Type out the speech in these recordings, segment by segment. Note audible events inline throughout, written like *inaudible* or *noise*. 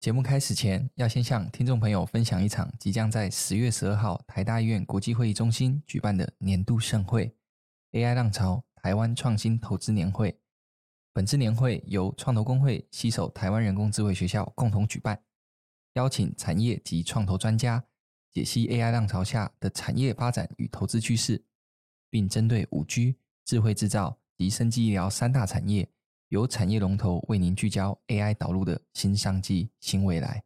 节目开始前，要先向听众朋友分享一场即将在十月十二号台大医院国际会议中心举办的年度盛会 ——AI 浪潮台湾创新投资年会。本次年会由创投公会携手台湾人工智慧学校共同举办，邀请产业及创投专家解析 AI 浪潮下的产业发展与投资趋势，并针对五 G、智慧制造及生技医疗三大产业。由产业龙头为您聚焦 AI 导入的新商机、新未来，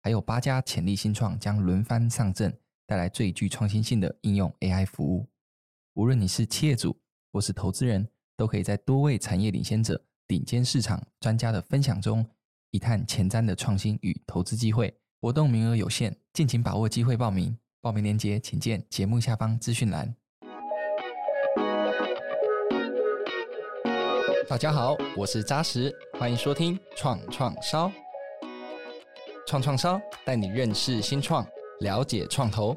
还有八家潜力新创将轮番上阵，带来最具创新性的应用 AI 服务。无论你是企业主或是投资人，都可以在多位产业领先者、顶尖市场专家的分享中，一探前瞻的创新与投资机会。活动名额有限，敬请把握机会报名。报名链接请见节目下方资讯栏。大家好，我是扎实，欢迎收听创创烧。创创烧带你认识新创，了解创投，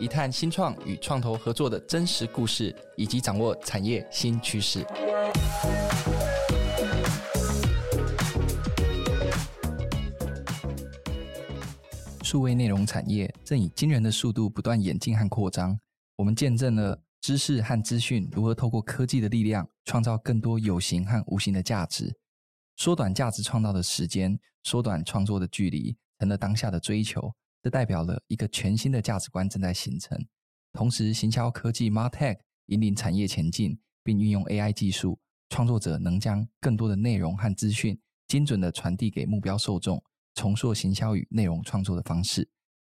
一探新创与创投合作的真实故事，以及掌握产业新趋势。数位内容产业正以惊人的速度不断演进和扩张，我们见证了。知识和资讯如何透过科技的力量，创造更多有形和无形的价值，缩短价值创造的时间，缩短创作的距离，成了当下的追求。这代表了一个全新的价值观正在形成。同时，行销科技 MarTech 引领产业前进，并运用 AI 技术，创作者能将更多的内容和资讯精准地传递给目标受众，重塑行销与内容创作的方式。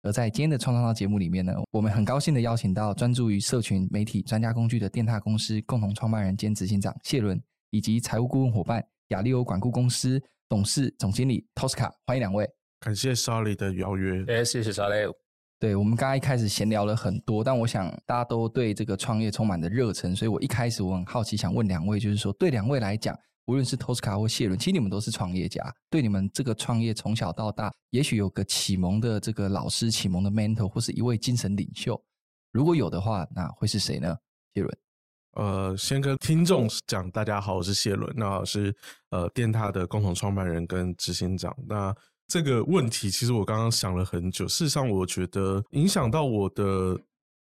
而在今天的创创造节目里面呢，我们很高兴的邀请到专注于社群媒体专家工具的电塔公司共同创办人兼执行长谢伦，以及财务顾问伙伴亚利欧管顾公司董事总经理 Tosca，欢迎两位。感谢 Sally 的邀约。哎，谢谢 Sally。对，我们刚刚一开始闲聊了很多，但我想大家都对这个创业充满了热忱，所以我一开始我很好奇，想问两位，就是说对两位来讲。无论是托斯卡或谢伦，其实你们都是创业家。对你们这个创业从小到大，也许有个启蒙的这个老师、启蒙的 mentor，或是一位精神领袖。如果有的话，那会是谁呢？谢伦。呃，先跟听众讲，大家好，我是谢伦，那我是呃电獭的共同创办人跟执行长。那这个问题，其实我刚刚想了很久。事实上，我觉得影响到我的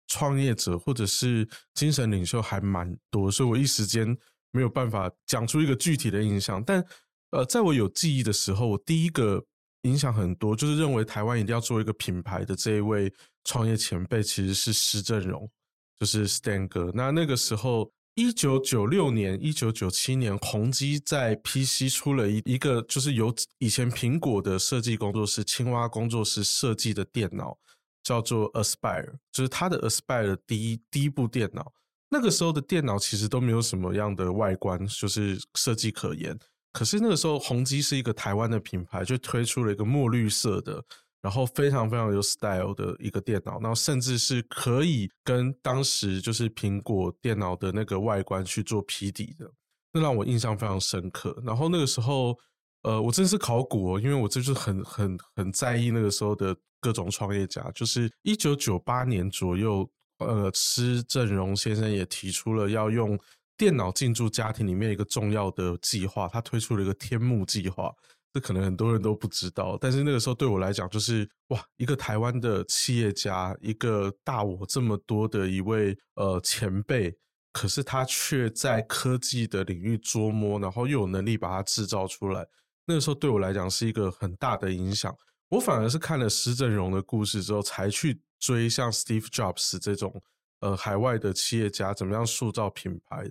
创业者或者是精神领袖还蛮多，所以我一时间。没有办法讲出一个具体的印象，但呃，在我有记忆的时候，我第一个影响很多，就是认为台湾一定要做一个品牌的这一位创业前辈，其实是施正荣，就是 Stan 哥。那那个时候，一九九六年、一九九七年，宏基在 PC 出了一一个，就是由以前苹果的设计工作室青蛙工作室设计的电脑，叫做 Aspire，就是他的 Aspire 的第一第一部电脑。那个时候的电脑其实都没有什么样的外观，就是设计可言。可是那个时候，宏基是一个台湾的品牌，就推出了一个墨绿色的，然后非常非常有 style 的一个电脑，然后甚至是可以跟当时就是苹果电脑的那个外观去做匹敌的，那让我印象非常深刻。然后那个时候，呃，我真是考古哦，因为我就是很很很在意那个时候的各种创业家，就是一九九八年左右。呃，施振荣先生也提出了要用电脑进驻家庭里面一个重要的计划，他推出了一个天幕计划。这可能很多人都不知道，但是那个时候对我来讲，就是哇，一个台湾的企业家，一个大我这么多的一位呃前辈，可是他却在科技的领域捉摸，然后又有能力把它制造出来。那个时候对我来讲是一个很大的影响。我反而是看了施振荣的故事之后，才去。追像 Steve Jobs 这种呃海外的企业家，怎么样塑造品牌？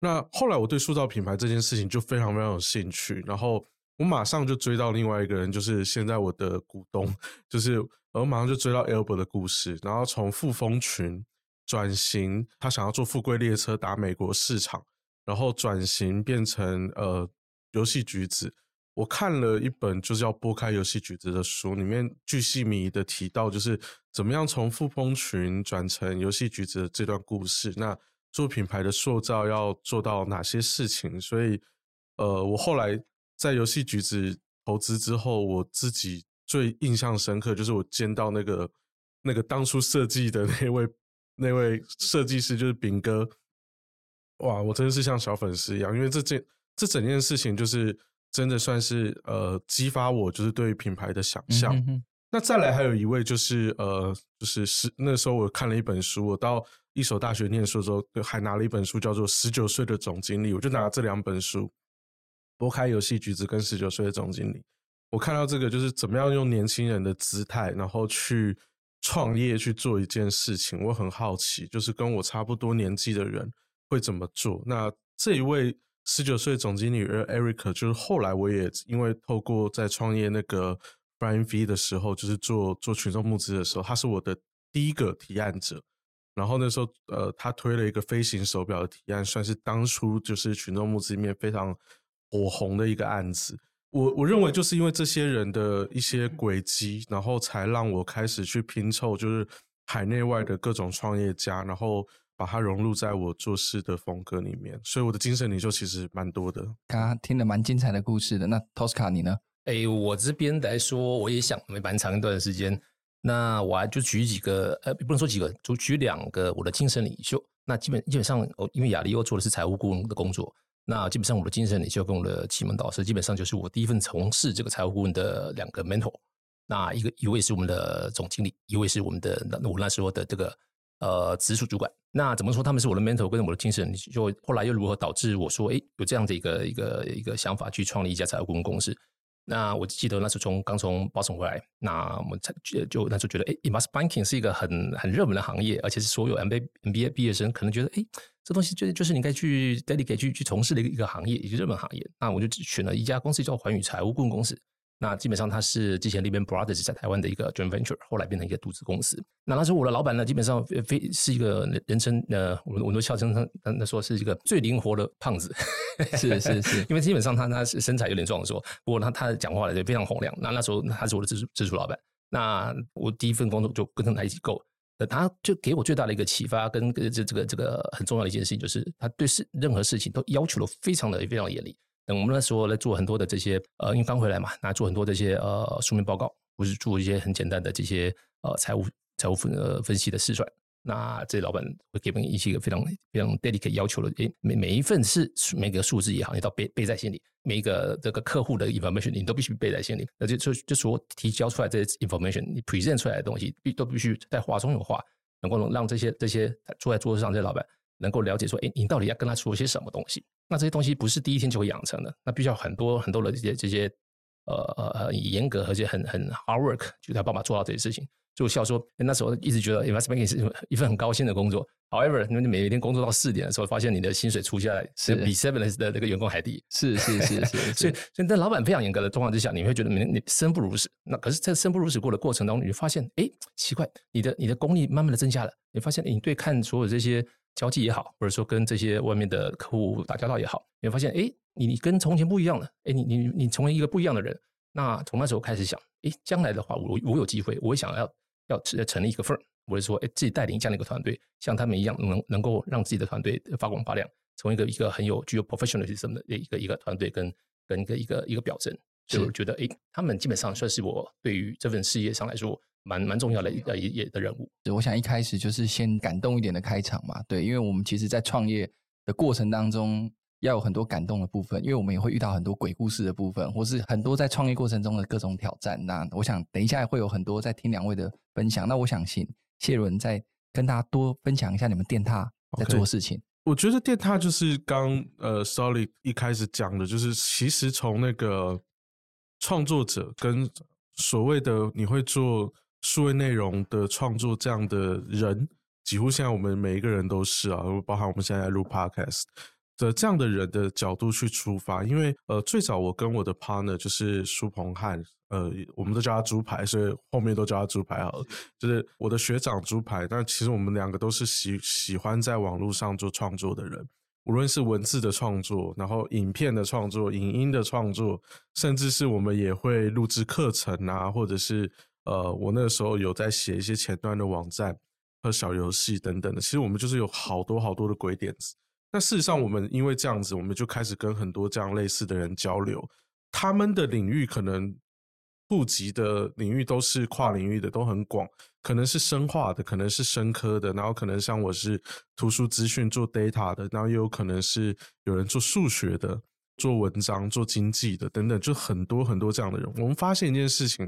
那后来我对塑造品牌这件事情就非常非常有兴趣，然后我马上就追到另外一个人，就是现在我的股东，*laughs* 就是我马上就追到 Albert 的故事，然后从富蜂群转型，他想要做富贵列车打美国市场，然后转型变成呃游戏橘子。我看了一本就是要拨开游戏橘子的书，里面巨细靡遗的提到，就是怎么样从富蜂群转成游戏橘子的这段故事。那做品牌的塑造要做到哪些事情？所以，呃，我后来在游戏橘子投资之后，我自己最印象深刻就是我见到那个那个当初设计的那位那位设计师，就是炳哥。哇，我真的是像小粉丝一样，因为这件这整件事情就是。真的算是呃激发我就是对于品牌的想象。嗯哼哼那再来还有一位就是呃，就是十那时候我看了一本书，我到一所大学念书的时候，还拿了一本书叫做《十九岁的总经理》，我就拿了这两本书，拨开游戏橘子跟十九岁的总经理，我看到这个就是怎么样用年轻人的姿态，然后去创业去做一件事情，我很好奇，就是跟我差不多年纪的人会怎么做。那这一位十九岁总经理 Eric，就是后来我也因为透过在创业那个。Brian V 的时候，就是做做群众募资的时候，他是我的第一个提案者。然后那时候，呃，他推了一个飞行手表的提案，算是当初就是群众募资里面非常火红的一个案子。我我认为就是因为这些人的一些轨迹，然后才让我开始去拼凑，就是海内外的各种创业家，然后把它融入在我做事的风格里面。所以我的精神领袖其实蛮多的。刚刚听了蛮精彩的故事的。那 Tosca 你呢？哎，我这边来说，我也想了蛮长一段时间。那我还就举几个，呃，不能说几个，就举两个我的精神领袖。那基本基本上，我因为亚力欧做的是财务顾问的工作，那基本上我的精神领袖跟我的启蒙导师，基本上就是我第一份从事这个财务顾问的两个 mentor。那一个一位是我们的总经理，一位是我们的那我那时候的这个呃直属主管。那怎么说他们是我的 mentor 跟我的精神领袖？后来又如何导致我说，哎，有这样的一个一个一个想法去创立一家财务顾问公司？那我记得那时候从刚从保守回来，那我们才就那时候觉得，哎，investment banking 是一个很很热门的行业，而且是所有 MBA MBA 毕业生可能觉得，哎，这东西就就是你应该去 dedicate 去去从事的一个一个行业，一个热门行业。那我就选了一家公司叫寰宇财务顾问公司。那基本上它是之前 Lehman Brothers 在台湾的一个 joint venture，后来变成一个独资公司。那那时候我的老板呢，基本上非是一个人称呃，我们我们都笑称他那说是一个最灵活的胖子。是是是，*laughs* 因为基本上他他是身材有点壮硕，不过他他讲话也非常洪亮。那那时候他是我的直属直属老板。那我第一份工作就跟他一起 go，他就给我最大的一个启发跟这这个这个很重要的一件事情，就是他对事任何事情都要求的非常的非常严厉。等我们那时候来做很多的这些呃，因为刚回来嘛，那做很多这些呃书面报告，不是做一些很简单的这些呃财务财务分呃分析的试算。那这老板会给我们一些个非常非常 delicate 要求的，诶，每每一份是每个数字也好，你都背背在心里。每一个这个客户的 information 你都必须背在心里。那就就就说提交出来这些 information，你 present 出来的东西必都必须在话中有话，能够让这些这些坐在桌子上这些老板。能够了解说，哎，你到底要跟他说些什么东西？那这些东西不是第一天就会养成的，那必须要很多很多的这些这些呃呃严格而且很很 hard work，就他爸爸做到这些事情。就笑说，那时候一直觉得 investment banking 是一份很高薪的工作。However，你每天工作到四点的时候，发现你的薪水出下来是比 Seven 的那个员工还低。是是是是，是，*laughs* 所以所以在老板非常严格的状况之下，你会觉得你你生不如死。那可是，在生不如死过的过程当中，你就发现，哎，奇怪，你的你的功力慢慢的增加了。你发现，你对看所有这些。交际也好，或者说跟这些外面的客户打交道也好，你会发现，哎，你你跟从前不一样了，哎，你你你成为一个不一样的人。那从那时候开始想，哎，将来的话，我我有机会，我想要要成立一个 firm，或者说，哎，自己带领这样的一个团队，像他们一样，能能够让自己的团队发光发亮，成为一个一个很有具有 professionalism 的一个一个团队，跟跟一个一个一个表征。就觉得，哎，他们基本上算是我对于这份事业上来说。蛮蛮重要的一个一的人物。对，我想一开始就是先感动一点的开场嘛。对，因为我们其实，在创业的过程当中，要有很多感动的部分，因为我们也会遇到很多鬼故事的部分，或是很多在创业过程中的各种挑战。那我想，等一下会有很多在听两位的分享。那我想请谢伦再跟大家多分享一下你们电獭在做的事情。Okay. 我觉得电獭就是刚呃，Solid 一开始讲的，就是其实从那个创作者跟所谓的你会做。数位内容的创作，这样的人几乎现在我们每一个人都是啊，包含我们现在录 podcast 的这样的人的角度去出发。因为呃，最早我跟我的 partner 就是苏鹏汉，呃，我们都叫他猪排，所以后面都叫他猪排好了。就是我的学长猪排，但其实我们两个都是喜喜欢在网络上做创作的人，无论是文字的创作，然后影片的创作、影音的创作，甚至是我们也会录制课程啊，或者是。呃，我那个时候有在写一些前端的网站和小游戏等等的。其实我们就是有好多好多的鬼点子。那事实上，我们因为这样子，我们就开始跟很多这样类似的人交流。他们的领域可能触及的领域都是跨领域的，都很广。可能是生化的，可能是生科的，然后可能像我是图书资讯做 data 的，然后也有可能是有人做数学的。做文章、做经济的等等，就很多很多这样的人。我们发现一件事情，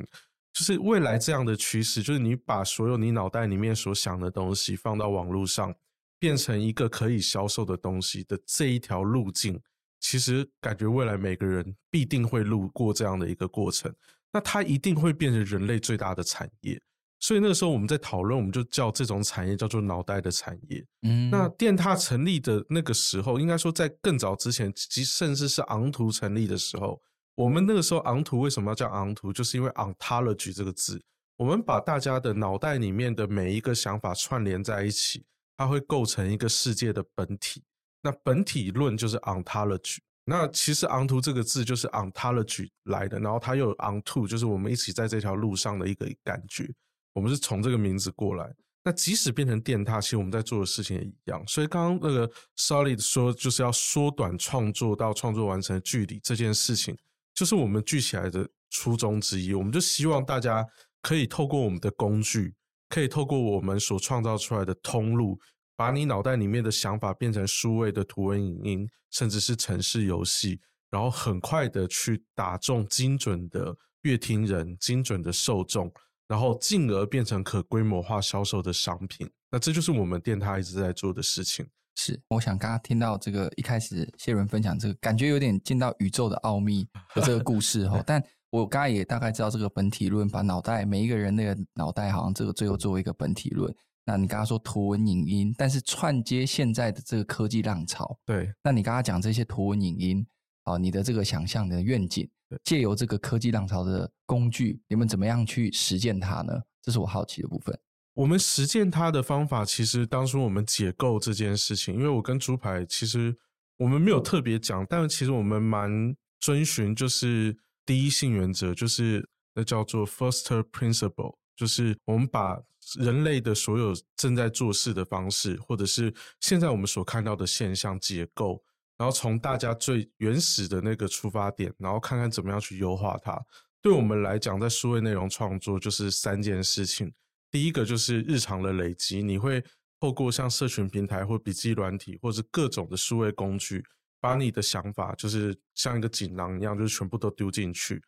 就是未来这样的趋势，就是你把所有你脑袋里面所想的东西放到网络上，变成一个可以销售的东西的这一条路径，其实感觉未来每个人必定会路过这样的一个过程。那它一定会变成人类最大的产业。所以那个时候我们在讨论，我们就叫这种产业叫做脑袋的产业。嗯，那电踏成立的那个时候，应该说在更早之前，即甚至是昂图成立的时候，我们那个时候昂图为什么要叫昂图？就是因为 ontology 这个字，我们把大家的脑袋里面的每一个想法串联在一起，它会构成一个世界的本体。那本体论就是 ontology。那其实昂图这个字就是 ontology 来的，然后它又有 onto，就是我们一起在这条路上的一个感觉。我们是从这个名字过来，那即使变成电獭，其实我们在做的事情也一样。所以刚刚那个 Solid 说，就是要缩短创作到创作完成的距离这件事情，就是我们聚起来的初衷之一。我们就希望大家可以透过我们的工具，可以透过我们所创造出来的通路，把你脑袋里面的想法变成数位的图文影音，甚至是程式游戏，然后很快的去打中精准的乐听人，精准的受众。然后进而变成可规模化销售的商品，那这就是我们电台一直在做的事情。是，我想刚刚听到这个一开始谢伦分享这个，感觉有点进到宇宙的奥秘的这个故事哈。*laughs* 但我刚才也大概知道这个本体论，把脑袋每一个人那个脑袋好像这个最后作为一个本体论。那你刚刚说图文影音，但是串接现在的这个科技浪潮，对。那你刚刚讲这些图文影音，啊，你的这个想象的愿景。借由这个科技浪潮的工具，你们怎么样去实践它呢？这是我好奇的部分。我们实践它的方法，其实当初我们解构这件事情，因为我跟猪排其实我们没有特别讲，但其实我们蛮遵循就是第一性原则，就是那叫做 first principle，就是我们把人类的所有正在做事的方式，或者是现在我们所看到的现象结构。然后从大家最原始的那个出发点，然后看看怎么样去优化它。对我们来讲，在数位内容创作就是三件事情。第一个就是日常的累积，你会透过像社群平台或笔记软体，或者是各种的数位工具，把你的想法就是像一个锦囊一样，就是全部都丢进去。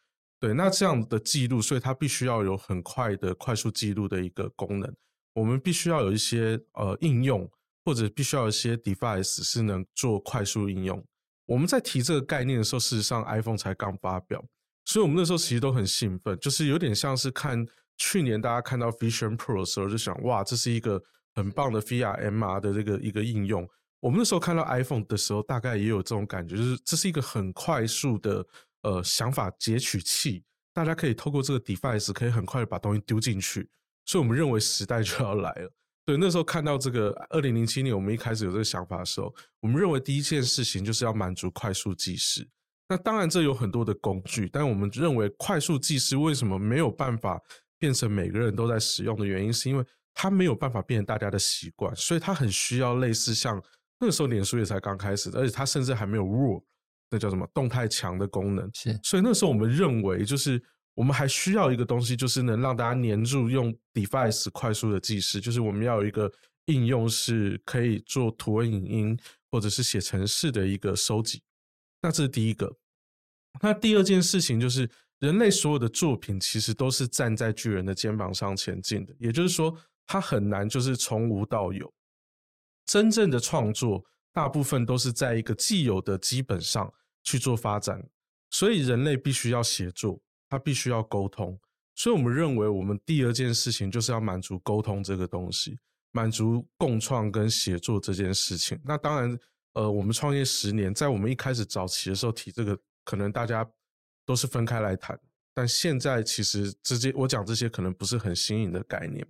对，那这样的记录，所以它必须要有很快的快速记录的一个功能。我们必须要有一些呃应用。或者必须要有一些 device 是能做快速应用。我们在提这个概念的时候，事实上 iPhone 才刚发表，所以我们那时候其实都很兴奋，就是有点像是看去年大家看到 Vision Pro 的时候，就想哇，这是一个很棒的 VR MR 的这个一个应用。我们那时候看到 iPhone 的时候，大概也有这种感觉，就是这是一个很快速的呃想法截取器，大家可以透过这个 device 可以很快的把东西丢进去，所以我们认为时代就要来了。对，那时候看到这个二零零七年，我们一开始有这个想法的时候，我们认为第一件事情就是要满足快速计时。那当然这有很多的工具，但我们认为快速计时为什么没有办法变成每个人都在使用的原因，是因为它没有办法变成大家的习惯，所以它很需要类似像那时候脸书也才刚开始，而且它甚至还没有 RAW，那叫什么动态墙的功能。是，所以那时候我们认为就是。我们还需要一个东西，就是能让大家黏住用 device 快速的计时，就是我们要有一个应用是可以做图文影音或者是写程式的一个收集。那这是第一个。那第二件事情就是，人类所有的作品其实都是站在巨人的肩膀上前进的，也就是说，它很难就是从无到有。真正的创作大部分都是在一个既有的基本上去做发展，所以人类必须要协作。他必须要沟通，所以我们认为，我们第二件事情就是要满足沟通这个东西，满足共创跟协作这件事情。那当然，呃，我们创业十年，在我们一开始早期的时候提这个，可能大家都是分开来谈，但现在其实直接我讲这些可能不是很新颖的概念。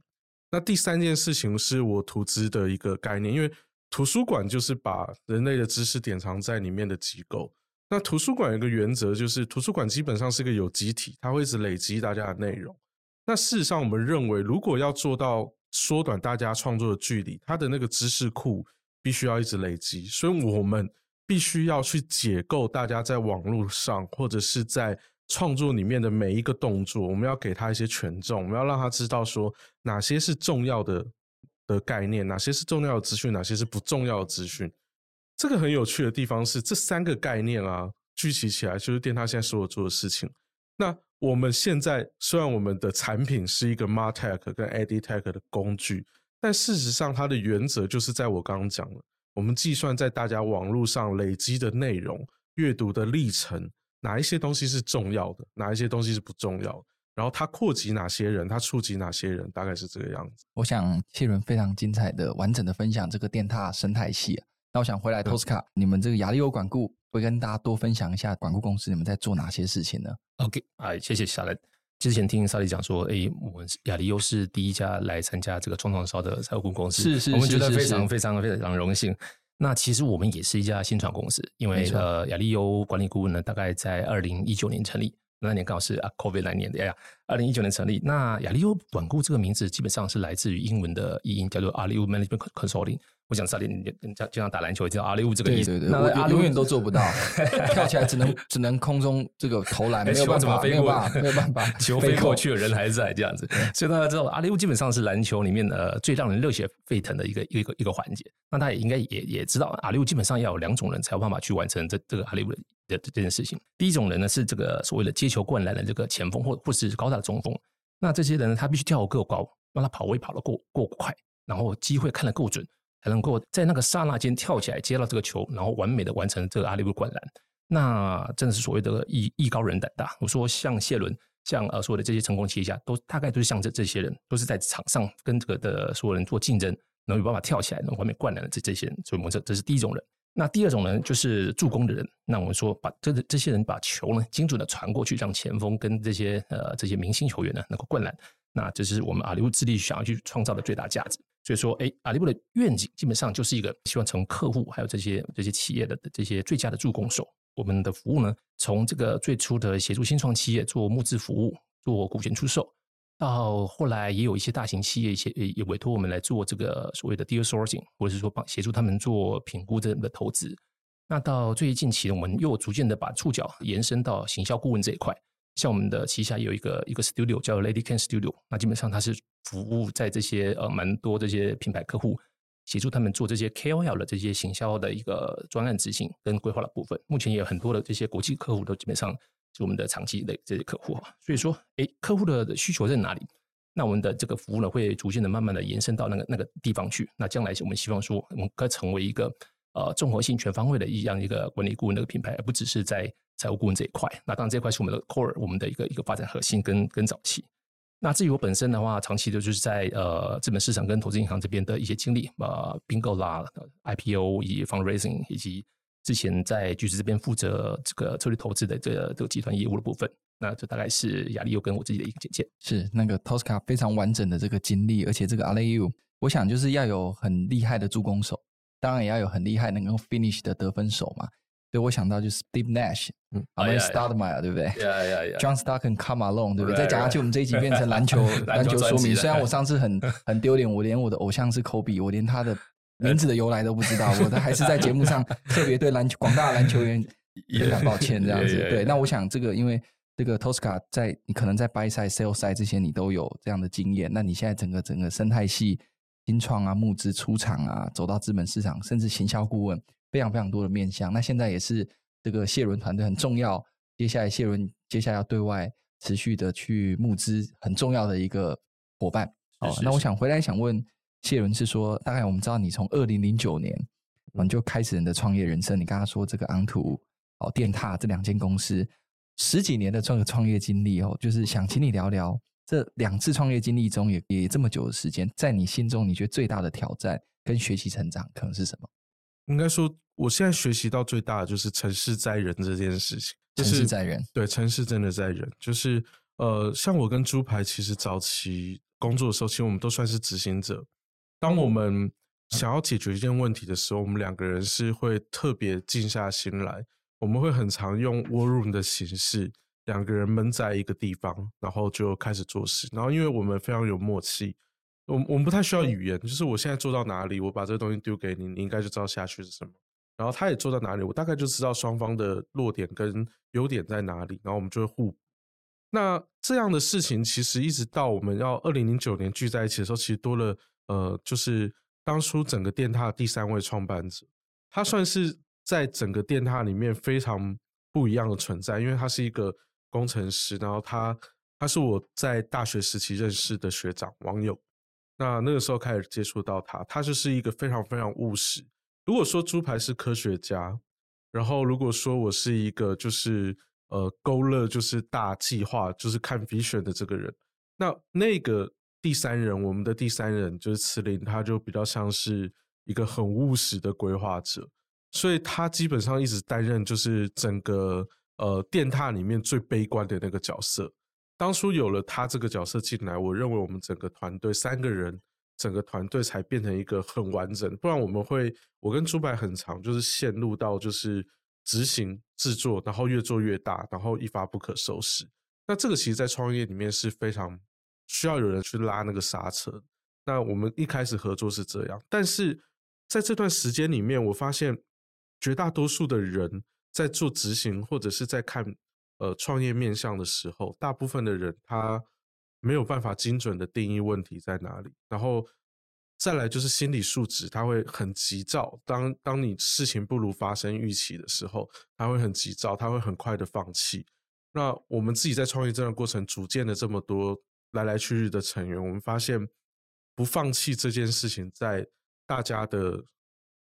那第三件事情是我图资的一个概念，因为图书馆就是把人类的知识典藏在里面的机构。那图书馆有一个原则，就是图书馆基本上是个有机体，它会一直累积大家的内容。那事实上，我们认为，如果要做到缩短大家创作的距离，它的那个知识库必须要一直累积，所以我们必须要去解构大家在网络上或者是在创作里面的每一个动作，我们要给他一些权重，我们要让他知道说哪些是重要的的概念，哪些是重要的资讯，哪些是不重要的资讯。这个很有趣的地方是，这三个概念啊，聚集起来，就是电塔现在所有做的事情。那我们现在虽然我们的产品是一个 MarTech 跟 EdTech 的工具，但事实上它的原则就是在我刚刚讲的，我们计算在大家网络上累积的内容、阅读的历程，哪一些东西是重要的，哪一些东西是不重要的，然后它扩及哪些人，它触及哪些人，大概是这个样子。我想谢伦非常精彩的、完整的分享这个电塔生态系。那我想回来 Tosca，你们这个亚利欧管顾会跟大家多分享一下管顾公司你们在做哪些事情呢？OK，哎，谢谢小雷。之前听萨利讲说，哎，我们亚利欧是第一家来参加这个创创烧的财务顾问公司，是是，我们觉得非常非常非常荣幸。那其实我们也是一家新创公司，因为呃，亚利欧管理顾问呢，大概在二零一九年成立。那年刚好是啊，COVID 那年的呀，二零一九年成立。那亚利欧管顾这个名字基本上是来自于英文的译音，叫做 Aliud Management Consulting。我想萨利，你就就像打篮球，知道阿里乌这个意思。对对对，我永远都做不到，*laughs* 跳起来只能只能空中这个投篮，*laughs* 没有办法，没有办法，没有办法，球飞过去的，人还在这样子。所以大家知道，阿里乌基本上是篮球里面呃最让人热血沸腾的一个一个一个环节。那他也应该也也知道，阿里乌基本上要有两种人才有办法去完成这这个阿里乌的的这件事情。第一种人呢是这个所谓的接球灌篮的这个前锋或或是高大的中锋。那这些人呢，他必须跳得够高，让他跑位跑得够够快，然后机会看得够准。才能够在那个刹那间跳起来接到这个球，然后完美的完成这个阿里乌灌篮。那真的是所谓的艺艺高人胆大。我说像谢伦，像呃所有的这些成功企业家，都大概都是像这这些人，都是在场上跟这个的所有人做竞争，能有办法跳起来，能完美灌篮的这这些人。所以我们这这是第一种人。那第二种人就是助攻的人。那我们说把这这些人把球呢精准的传过去，让前锋跟这些呃这些明星球员呢能够灌篮。那这是我们阿里乌致力想要去创造的最大价值。所以说，哎，阿里乌的愿景基本上就是一个希望从客户还有这些这些企业的这些最佳的助攻手。我们的服务呢，从这个最初的协助新创企业做募资服务、做股权出售，到后来也有一些大型企业一些也委托我们来做这个所谓的 deal sourcing，或者是说帮协助他们做评估的的投资。那到最近期，我们又逐渐的把触角延伸到行销顾问这一块。像我们的旗下有一个一个 studio 叫 Lady Can Studio，那基本上它是服务在这些呃蛮多这些品牌客户，协助他们做这些 KOL 的这些行销的一个专案执行跟规划的部分。目前也有很多的这些国际客户都基本上是我们的长期的这些客户。所以说，哎，客户的需求在哪里？那我们的这个服务呢，会逐渐的慢慢的延伸到那个那个地方去。那将来我们希望说，我们可成为一个呃综合性全方位的一样一个管理顾问的品牌，而不只是在。财务顾问这一块，那当然这块是我们的 core，我们的一个一个发展核心跟跟早期。那至于我本身的话，长期的就是在呃资本市场跟投资银行这边的一些经历，呃，Bingo 啦，IPO 以及 fundraising，以及之前在巨石这边负责这个策略投资的这个这个集团业务的部分。那这大概是亚利又跟我自己的一个简介。是那个 Tosca 非常完整的这个经历，而且这个 Aliud，我想就是要有很厉害的助攻手，当然也要有很厉害能够 finish 的得分手嘛。所以我想到就是 Steve Nash，嗯，Amar'e Stoudemire，对不对？John Stockton Karl Malone，对不对？再讲下去，我们这一集变成篮球 *laughs* 篮球说明。虽然我上次很 *laughs* 很丢脸，我连我的偶像是 Kobe，我连他的 *laughs* 名字的由来都不知道，我都还是在节目上特别对篮球广大篮球员非常抱歉这样子。对，那我想这个因为这个 Tosca 在你可能在 buy side、sell side 这些你都有这样的经验，那你现在整个整个生态系新创啊、募资出场啊、走到资本市场，甚至行销顾问。非常非常多的面向，那现在也是这个谢伦团队很重要。接下来谢伦接下来要对外持续的去募资，很重要的一个伙伴。哦，那我想回来想问谢伦是说，大概我们知道你从二零零九年你就开始你的创业人生。你刚刚说这个昂图哦、电踏这两间公司十几年的这个创业经历哦，就是想请你聊聊这两次创业经历中也也这么久的时间，在你心中你觉得最大的挑战跟学习成长可能是什么？应该说。我现在学习到最大的就是成事在人这件事情，就是、成事在人，对，成事真的在人，就是呃，像我跟猪排其实早期工作的时候，其实我们都算是执行者。当我们想要解决一件问题的时候，我们两个人是会特别静下心来，我们会很常用 war room 的形式，两个人闷在一个地方，然后就开始做事。然后因为我们非常有默契，我我们不太需要语言，就是我现在做到哪里，我把这个东西丢给你，你应该就知道下去是什么。然后他也做到哪里，我大概就知道双方的弱点跟优点在哪里，然后我们就会互补。那这样的事情其实一直到我们要二零零九年聚在一起的时候，其实多了呃，就是当初整个电塔的第三位创办者，他算是在整个电塔里面非常不一样的存在，因为他是一个工程师，然后他他是我在大学时期认识的学长网友。那那个时候开始接触到他，他就是一个非常非常务实。如果说猪排是科学家，然后如果说我是一个就是呃勾勒就是大计划就是看 vision 的这个人，那那个第三人，我们的第三人就是慈林，他就比较像是一个很务实的规划者，所以他基本上一直担任就是整个呃电獭里面最悲观的那个角色。当初有了他这个角色进来，我认为我们整个团队三个人，整个团队才变成一个很完整。不然我们会，我跟猪排很长，就是陷入到就是执行制作，然后越做越大，然后一发不可收拾。那这个其实，在创业里面是非常需要有人去拉那个刹车。那我们一开始合作是这样，但是在这段时间里面，我发现绝大多数的人在做执行或者是在看。呃，创业面向的时候，大部分的人他没有办法精准的定义问题在哪里，然后再来就是心理素质，他会很急躁。当当你事情不如发生预期的时候，他会很急躁，他会很快的放弃。那我们自己在创业这段过程，组建了这么多来来去去的成员，我们发现不放弃这件事情，在大家的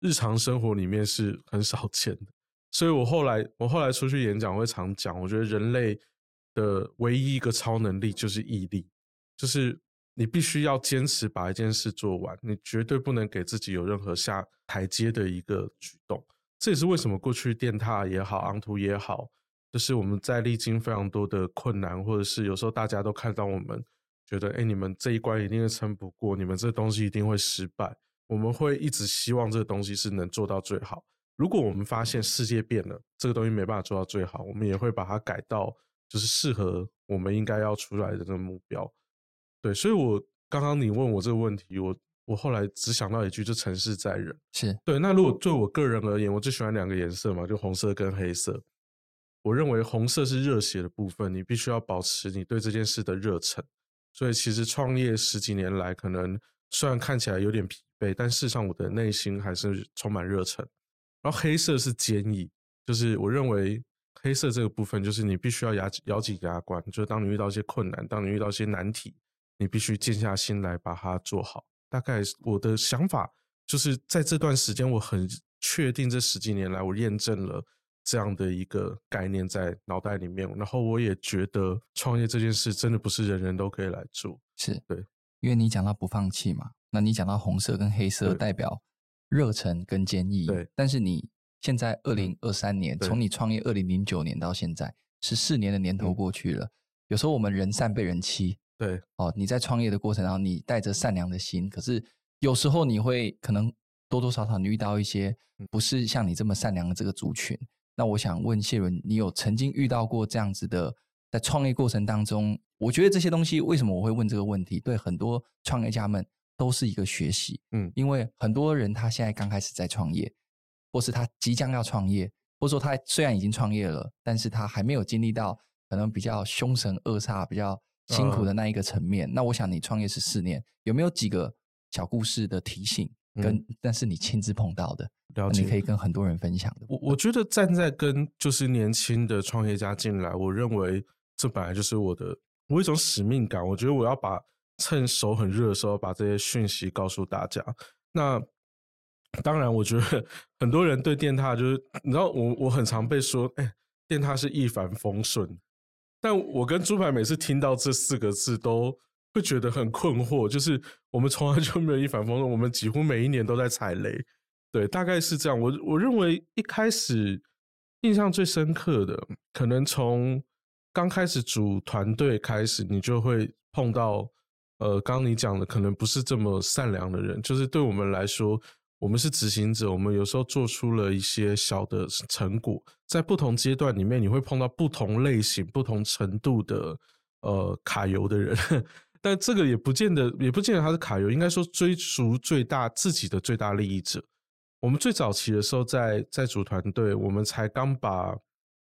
日常生活里面是很少见的。所以我后来，我后来出去演讲会常讲，我觉得人类的唯一一个超能力就是毅力，就是你必须要坚持把一件事做完，你绝对不能给自己有任何下台阶的一个举动。这也是为什么过去电踏也好，昂图也好，就是我们在历经非常多的困难，或者是有时候大家都看到我们觉得，哎，你们这一关一定会撑不过，你们这东西一定会失败，我们会一直希望这个东西是能做到最好。如果我们发现世界变了，这个东西没办法做到最好，我们也会把它改到就是适合我们应该要出来的那个目标。对，所以我刚刚你问我这个问题，我我后来只想到一句，就成事在人。是对。那如果对我个人而言，我最喜欢两个颜色嘛，就红色跟黑色。我认为红色是热血的部分，你必须要保持你对这件事的热忱。所以其实创业十几年来，可能虽然看起来有点疲惫，但事实上我的内心还是充满热忱。然后黑色是坚毅，就是我认为黑色这个部分，就是你必须要咬咬紧牙关，就是当你遇到一些困难，当你遇到一些难题，你必须静下心来把它做好。大概我的想法就是在这段时间，我很确定这十几年来我验证了这样的一个概念在脑袋里面。然后我也觉得创业这件事真的不是人人都可以来做，是对，因为你讲到不放弃嘛，那你讲到红色跟黑色代表。热忱跟坚毅，对。但是你现在二零二三年，从你创业二零零九年到现在，十四年的年头过去了。有时候我们人善被人欺，对。哦，你在创业的过程当中，你带着善良的心，可是有时候你会可能多多少少你遇到一些不是像你这么善良的这个族群。那我想问谢伦，你有曾经遇到过这样子的，在创业过程当中，我觉得这些东西为什么我会问这个问题？对很多创业家们。都是一个学习，嗯，因为很多人他现在刚开始在创业，或是他即将要创业，或者说他虽然已经创业了，但是他还没有经历到可能比较凶神恶煞、比较辛苦的那一个层面。嗯、那我想你创业十四年，有没有几个小故事的提醒？跟、嗯、但是你亲自碰到的，了解，你可以跟很多人分享的。我我觉得站在跟就是年轻的创业家进来，我认为这本来就是我的，我有一种使命感。我觉得我要把。趁手很热的时候，把这些讯息告诉大家。那当然，我觉得 *laughs* 很多人对电獭就是，你知道，我我很常被说，哎，电獭是一帆风顺。但我跟猪排每次听到这四个字，都会觉得很困惑。就是我们从来就没有一帆风顺，我们几乎每一年都在踩雷。对，大概是这样。我我认为一开始印象最深刻的，可能从刚开始组团队开始，你就会碰到。呃，刚刚你讲的可能不是这么善良的人，就是对我们来说，我们是执行者，我们有时候做出了一些小的成果，在不同阶段里面，你会碰到不同类型、不同程度的呃卡油的人，*laughs* 但这个也不见得，也不见得他是卡油，应该说追逐最大自己的最大利益者。我们最早期的时候在，在在组团队，我们才刚把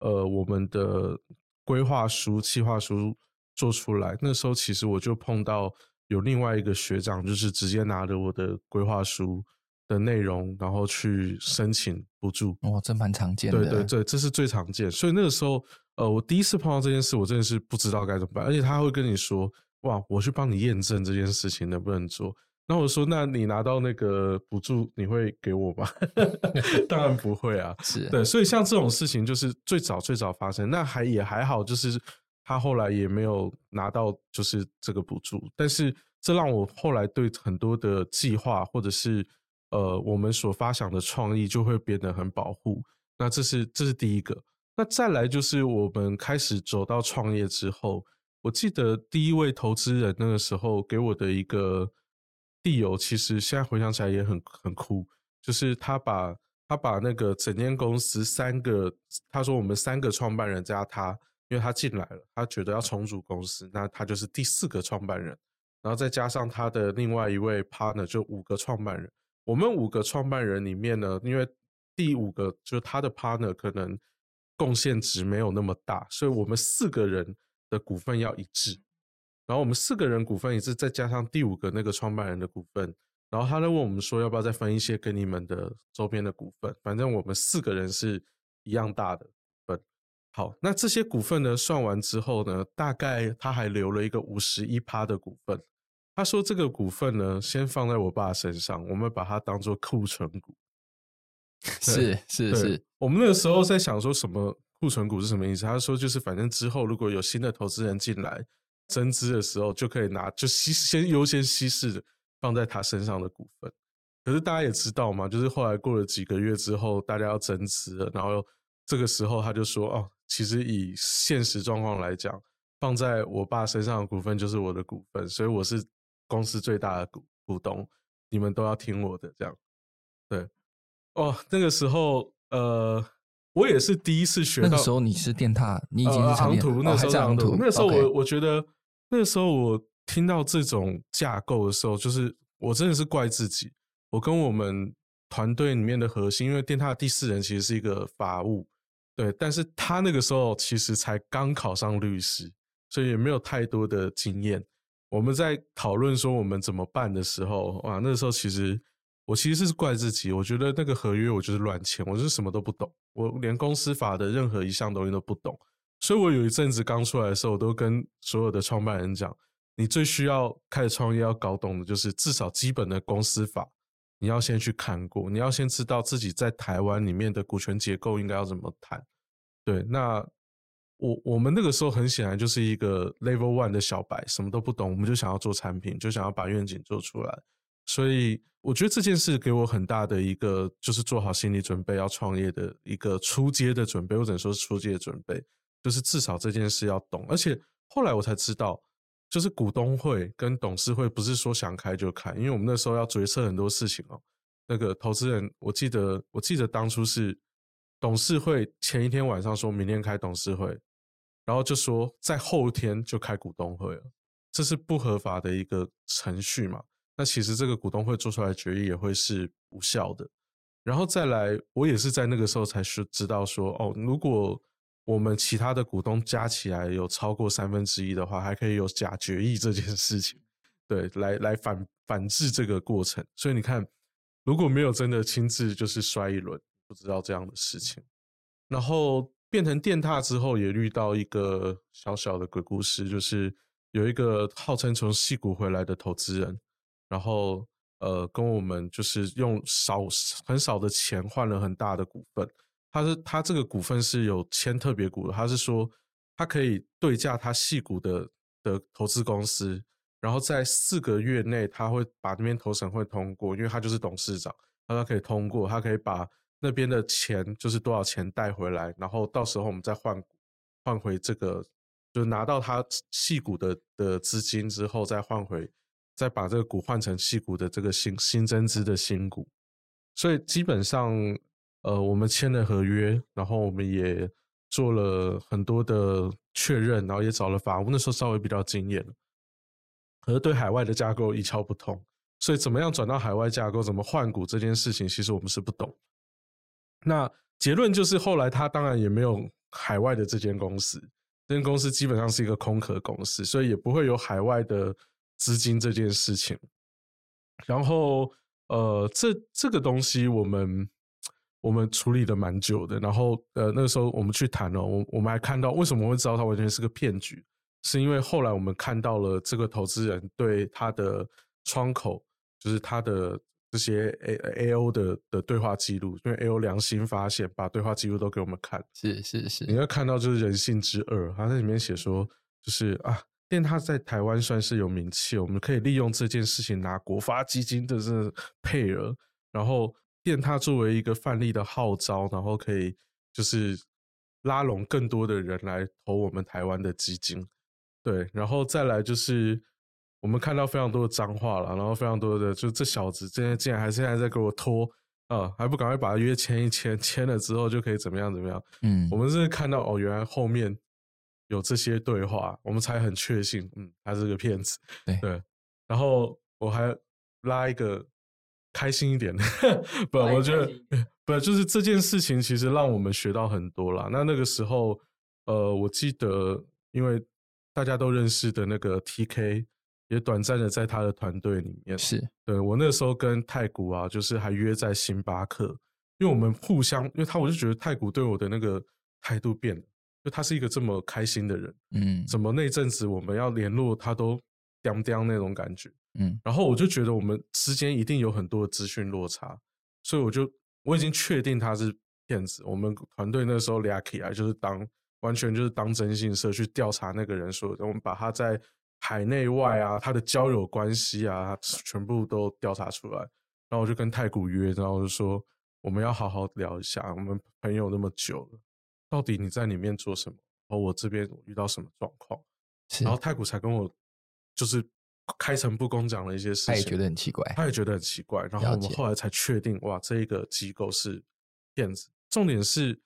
呃我们的规划书、计划书。做出来，那时候其实我就碰到有另外一个学长，就是直接拿着我的规划书的内容，然后去申请补助。哇，这蛮常见的。对对对，这是最常见。所以那个时候，呃，我第一次碰到这件事，我真的是不知道该怎么办。而且他会跟你说：“哇，我去帮你验证这件事情能不能做。”那我说：“那你拿到那个补助，你会给我吗？” *laughs* 当然不会啊。是对，所以像这种事情就是最早最早发生，那还也还好，就是他后来也没有拿到就是这个补助，但是这让我后来对很多的计划或者是呃我们所发想的创意就会变得很保护。那这是这是第一个。那再来就是我们开始走到创业之后，我记得第一位投资人那个时候给我的一个。地友其实现在回想起来也很很酷，就是他把他把那个整间公司三个，他说我们三个创办人加他，因为他进来了，他觉得要重组公司，那他就是第四个创办人，然后再加上他的另外一位 partner，就五个创办人。我们五个创办人里面呢，因为第五个就是他的 partner 可能贡献值没有那么大，所以我们四个人的股份要一致。然后我们四个人股份也是再加上第五个那个创办人的股份，然后他就问我们说要不要再分一些给你们的周边的股份，反正我们四个人是一样大的。好，那这些股份呢，算完之后呢，大概他还留了一个五十一趴的股份。他说这个股份呢，先放在我爸身上，我们把它当做库存股。*laughs* 是是是，我们那个时候在想说什么库存股是什么意思？他说就是反正之后如果有新的投资人进来。增资的时候就可以拿，就稀先优先稀释放在他身上的股份。可是大家也知道嘛，就是后来过了几个月之后，大家要增资了，然后这个时候他就说：“哦，其实以现实状况来讲，放在我爸身上的股份就是我的股份，所以我是公司最大的股股东，你们都要听我的。”这样，对，哦，那个时候，呃。我也是第一次学到。那个时候你是电踏，你已经是长途。那时候长途，那时候我我觉得，那个时候我听到这种架构的时候，就是我真的是怪自己。我跟我们团队里面的核心，因为电踏的第四人其实是一个法务，对，但是他那个时候其实才刚考上律师，所以也没有太多的经验。我们在讨论说我们怎么办的时候，哇，那个时候其实。我其实是怪自己，我觉得那个合约我就是乱签，我就是什么都不懂，我连公司法的任何一项东西都不懂，所以我有一阵子刚出来的时候，我都跟所有的创办人讲，你最需要开始创业要搞懂的就是至少基本的公司法，你要先去看过，你要先知道自己在台湾里面的股权结构应该要怎么谈。对，那我我们那个时候很显然就是一个 level one 的小白，什么都不懂，我们就想要做产品，就想要把愿景做出来。所以我觉得这件事给我很大的一个，就是做好心理准备要创业的一个初阶的准备，或者说是初阶的准备，就是至少这件事要懂。而且后来我才知道，就是股东会跟董事会不是说想开就开，因为我们那时候要决策很多事情哦。那个投资人，我记得我记得当初是董事会前一天晚上说明天开董事会，然后就说在后天就开股东会了，这是不合法的一个程序嘛。那其实这个股东会做出来的决议也会是无效的，然后再来，我也是在那个时候才是知道说，哦，如果我们其他的股东加起来有超过三分之一的话，还可以有假决议这件事情，对，来来反反制这个过程。所以你看，如果没有真的亲自就是摔一轮，不知道这样的事情。然后变成电踏之后，也遇到一个小小的鬼故事，就是有一个号称从戏谷回来的投资人。然后，呃，跟我们就是用少很少的钱换了很大的股份。他是他这个股份是有签特别股的，他是说他可以对价他矽谷的的投资公司，然后在四个月内他会把那边投审会通过，因为他就是董事长，他可以通过，他可以把那边的钱就是多少钱带回来，然后到时候我们再换换回这个，就拿到他矽谷的的资金之后再换回。再把这个股换成矽谷的这个新新增资的新股，所以基本上，呃，我们签了合约，然后我们也做了很多的确认，然后也找了法务，那时候稍微比较经验，可是对海外的架构一窍不通，所以怎么样转到海外架构，怎么换股这件事情，其实我们是不懂。那结论就是，后来他当然也没有海外的这间公司，这间公司基本上是一个空壳公司，所以也不会有海外的。资金这件事情，然后呃，这这个东西我们我们处理的蛮久的。然后呃，那个时候我们去谈了，我我们还看到为什么会知道它完全是个骗局，是因为后来我们看到了这个投资人对他的窗口，就是他的。这些 A A O 的的对话记录，因为 A O 良心发现，把对话记录都给我们看。是是是，你会看到就是人性之恶。他在里面写说，就是啊，因为他在台湾算是有名气，我们可以利用这件事情拿国发基金的这配额，然后电獭作为一个范例的号召，然后可以就是拉拢更多的人来投我们台湾的基金。对，然后再来就是。我们看到非常多的脏话了，然后非常多的，就这小子今天竟然还现在在给我拖啊，还不赶快把他约签一签，签了之后就可以怎么样怎么样？嗯，我们是看到哦，原来后面有这些对话，我们才很确信，嗯，他是个骗子。对对，然后我还拉一个开心一点的，*laughs* 不，我觉得 *laughs* 不，就是这件事情其实让我们学到很多啦。那那个时候，呃，我记得因为大家都认识的那个 TK。也短暂的在他的团队里面，是对我那时候跟太古啊，就是还约在星巴克，因为我们互相，因为他我就觉得太古对我的那个态度变了，就他是一个这么开心的人，嗯，怎么那阵子我们要联络他都叼叼那种感觉，嗯，然后我就觉得我们之间一定有很多的资讯落差，所以我就我已经确定他是骗子，我们团队那时候俩起来就是当完全就是当征信社去调查那个人说的，我们把他在。海内外啊，他的交友关系啊，全部都调查出来。然后我就跟太古约，然后我就说我们要好好聊一下，我们朋友那么久了，到底你在里面做什么？然后我这边遇到什么状况？然后太古才跟我就是开诚布公讲了一些事情，他也觉得很奇怪，他也觉得很奇怪。然后我们后来才确定，哇，这一个机构是骗子。重点是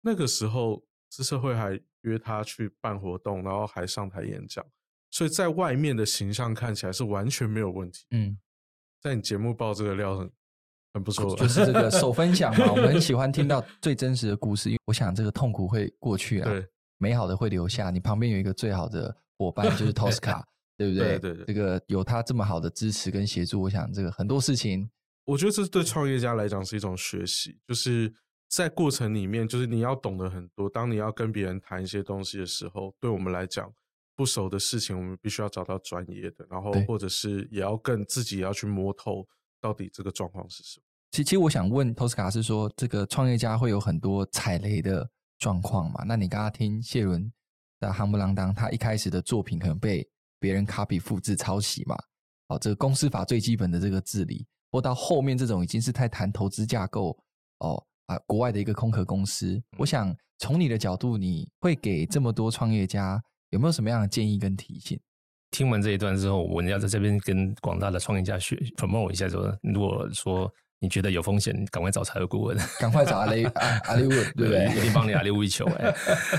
那个时候，资社会还约他去办活动，然后还上台演讲。所以在外面的形象看起来是完全没有问题。嗯，在你节目爆这个料很很不错，就是这个 *laughs* 手分享嘛，我们很喜欢听到 *laughs* 最真实的故事，因为我想这个痛苦会过去啊，对，美好的会留下。你旁边有一个最好的伙伴就是 *laughs* Tosca，对不对？对对对，这个有他这么好的支持跟协助，我想这个很多事情，我觉得这是对创业家来讲是一种学习，就是在过程里面，就是你要懂得很多。当你要跟别人谈一些东西的时候，对我们来讲。不熟的事情，我们必须要找到专业的，然后或者是也要跟自己也要去摸透到底这个状况是什么。其实，其实我想问 Tosca 是说，这个创业家会有很多踩雷的状况嘛？那你刚刚听谢伦的夯不啷当，他一开始的作品可能被别人 copy 复制抄袭嘛？好，这个公司法最基本的这个治理，或到后面这种已经是太谈投资架构哦啊，国外的一个空壳公司。嗯、我想从你的角度，你会给这么多创业家。有没有什么样的建议跟提醒？听完这一段之后，我要在这边跟广大的创业家学 promote 一下说，说如果说你觉得有风险，你赶快找财务顾问，赶快找阿里阿 *laughs* 里问，对不对？一定帮你阿里问一球。哎，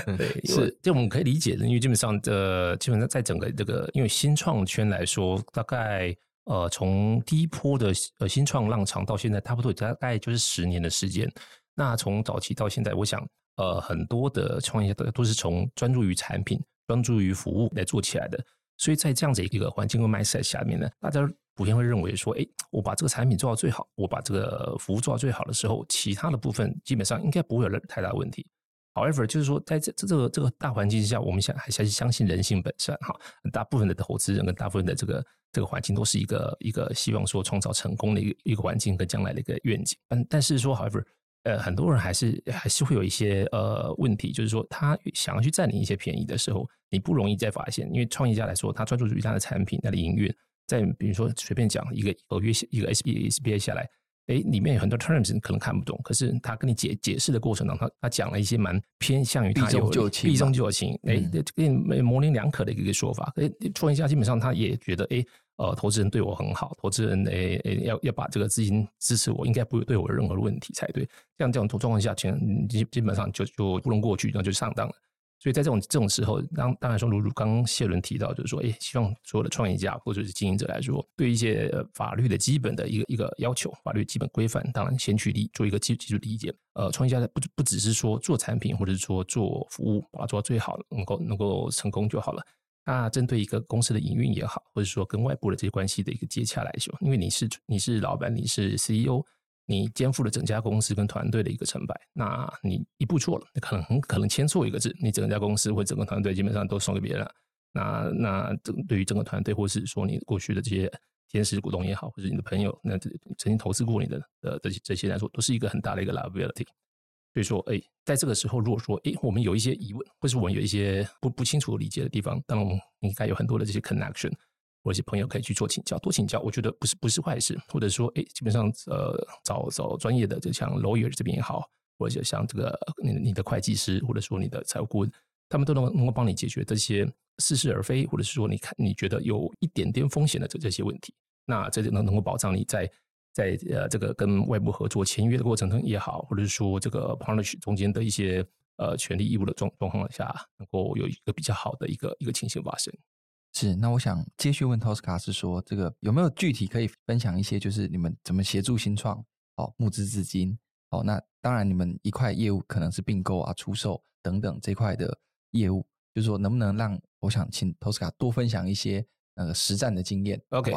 *laughs* 对，是，这我们可以理解的，因为基本上的，基本上在整个这个，因为新创圈来说，大概呃，从第一波的呃新创浪潮到现在，差不多大概就是十年的时间。那从早期到现在，我想呃，很多的创业家都是从专注于产品。专注于服务来做起来的，所以在这样子一个环境和 mindset 下面呢，大家普遍会认为说，哎，我把这个产品做到最好，我把这个服务做到最好的时候，其他的部分基本上应该不会有太大问题。However，就是说在这这个这个大环境之下，我们想还是相信人性本善哈。大部分的投资人跟大部分的这个这个环境都是一个一个希望说创造成功的一个一个环境和将来的一个愿景。但但是说，However。呃，很多人还是还是会有一些呃问题，就是说他想要去占领一些便宜的时候，你不容易再发现，因为创业家来说，他专注于他的产品、他的营运，在比如说随便讲一个合约一个 SBA SBA 下来，哎，里面有很多 terms 你可能看不懂，可是他跟你解解释的过程当中，他他讲了一些蛮偏向于避重就轻、避重就轻，哎，给你模棱两可的一个说法。哎，创业家基本上他也觉得，哎。呃，投资人对我很好，投资人诶诶、要要把这个资金支持我，应该不会对我有任何的问题才对。像这种状况下，全基基本上就就糊弄过去，然后就上当了。所以在这种这种时候，当当然说，如如刚刚谢伦提到，就是说，诶、欸，希望所有的创业家或者是经营者来说，对一些法律的基本的一个一个要求，法律基本规范，当然先去理做一个基基础理解。呃，创业家的不不只是说做产品，或者是说做服务，把它做到最好，能够能够成功就好了。那针对一个公司的营运也好，或者说跟外部的这些关系的一个接洽来说，因为你是你是老板，你是 CEO，你肩负了整家公司跟团队的一个成败。那你一步错了，你可能很可能签错一个字，你整家公司或整个团队基本上都送给别人了。那那这对于整个团队，或是说你过去的这些天使股东也好，或者你的朋友，那曾经投资过你的呃这些这些来说，都是一个很大的一个 liability。所以说，哎，在这个时候，如果说，哎，我们有一些疑问，或是我们有一些不不清楚理解的地方，当然我们应该有很多的这些 connection，或者一些朋友可以去做请教，多请教，我觉得不是不是坏事。或者说，哎，基本上，呃，找找专业的，就像 lawyer 这边也好，或者像这个你你的会计师，或者说你的财务顾问，他们都能能够帮你解决这些似是而非，或者是说你看你觉得有一点点风险的这这些问题，那这就能能够保障你在。在呃，这个跟外部合作签约的过程中也好，或者是说这个 partnership 中间的一些呃权利义务的状状况下，能够有一个比较好的一个一个情形发生。是，那我想接续问 Tosca 是说，这个有没有具体可以分享一些，就是你们怎么协助新创哦，募资资金哦？那当然，你们一块业务可能是并购啊、出售等等这块的业务，就是说能不能让我想请 Tosca 多分享一些那个实战的经验？OK。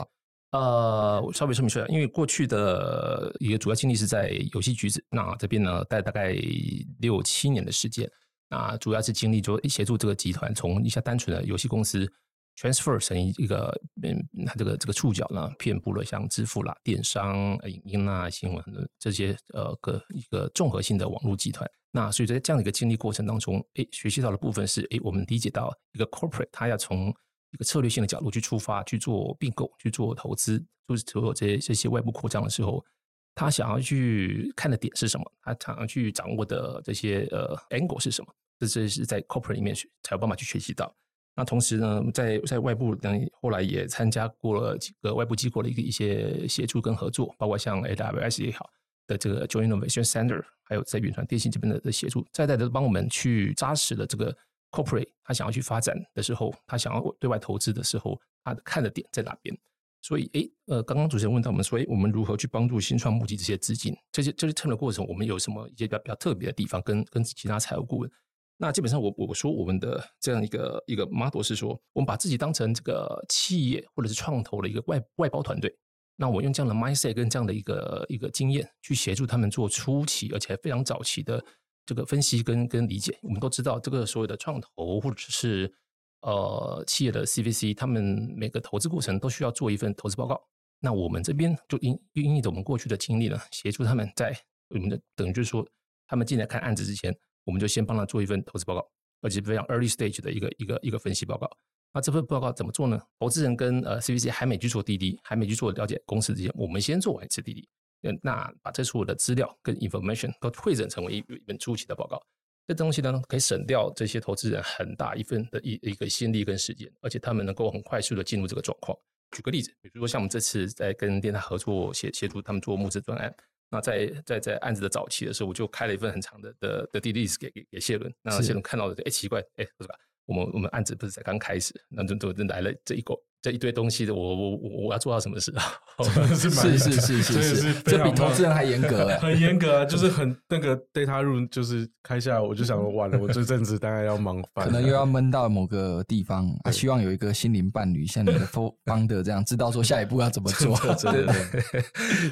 呃，我稍微说明一下，因为过去的一个主要经历是在游戏局子，那这边呢待大概六七年的时间，那主要是经历就协助这个集团从一家单纯的游戏公司 transfer 成一个，嗯，它这个这个触角呢遍布了像支付啦、电商、影音啊、新闻的这些呃个一个综合性的网络集团。那所以在这样的一个经历过程当中，诶，学习到的部分是，诶，我们理解到一个 corporate 它要从一个策略性的角度去出发，去做并购，去做投资，就是所有这些这些外部扩张的时候，他想要去看的点是什么？他想要去掌握的这些呃 angle 是什么？这这是在 corporate 里面去才有办法去学习到。那同时呢，在在外部等后来也参加过了几个外部机构的一个一些协助跟合作，包括像 AWS 也好的这个 Joinnovation Center，还有在远传电信这边的的协助，在在的帮我们去扎实的这个。Corporate 他想要去发展的时候，他想要对外投资的时候，他的看的点在哪边？所以，诶，呃，刚刚主持人问到我们说，诶，我们如何去帮助新创募集这些资金？这些这些 turn 的过程，我们有什么一些比较比较特别的地方？跟跟其他财务顾问，那基本上我我说我们的这样一个一个 model 是说，我们把自己当成这个企业或者是创投的一个外外包团队，那我用这样的 mindset 跟这样的一个一个经验去协助他们做初期而且非常早期的。这个分析跟跟理解，我们都知道，这个所有的创投或者是呃企业的 CVC，他们每个投资过程都需要做一份投资报告。那我们这边就因因应着我们过去的经历呢，协助他们在我们的等于就是说，他们进来看案子之前，我们就先帮他做一份投资报告，而且非常 early stage 的一个一个一个分析报告。那这份报告怎么做呢？投资人跟呃 CVC 还没去做滴滴，还没去做了解公司之前，我们先做完一次滴滴。那把这所有的资料跟 information 都汇整成为一一份初期的报告，这东西呢可以省掉这些投资人很大一份的一一个心力跟时间，而且他们能够很快速的进入这个状况。举个例子，比如说像我们这次在跟电台合作协协助他们做募资专案，那在在在案子的早期的时候，我就开了一份很长的的的 diligence 给给给谢伦，那谢伦看到的，哎奇怪，哎是吧？我们我们案子不是才刚开始，那就就来了这一个。这一堆东西的，我我我我要做到什么事 *laughs* 啊？是是是是是是，这比投资人还严格哎，*laughs* 很严格啊，就是很那个 data room，就是开下来，我就想说完了，我这阵子大概要忙翻，可能又要闷到某个地方啊，希望有一个心灵伴侣，像你的 *laughs* founder 这样，知道说下一步要怎么做。对对对，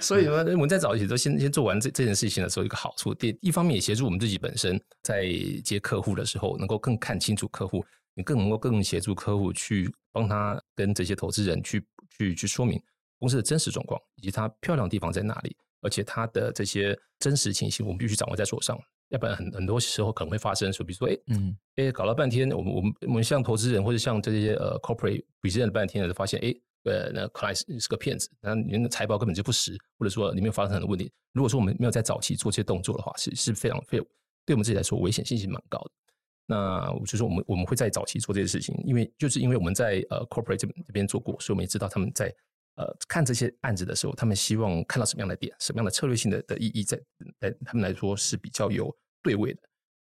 所以呢，我们在早期都先先做完这这件事情的时候，一个好处，第一方面也协助我们自己本身在接客户的时候，能够更看清楚客户。你更能够更协助客户去帮他跟这些投资人去去去说明公司的真实状况，以及它漂亮的地方在哪里，而且它的这些真实情形我们必须掌握在手上，要不然很很多时候可能会发生说，比如说，哎，嗯，哎，搞了半天，我们我们我们像投资人或者像这些呃 corporate present 了半天了，发现，哎，呃，那 client 是个骗子，那你们的财报根本就不实，或者说里面发生很多问题。如果说我们没有在早期做这些动作的话，是是非常非对我们自己来说危险性是蛮高的。那就是说，我们我们会在早期做这些事情，因为就是因为我们在呃 corporate 这边这边做过，所以我们也知道他们在呃看这些案子的时候，他们希望看到什么样的点，什么样的策略性的的意义在，在他们来说是比较有对位的。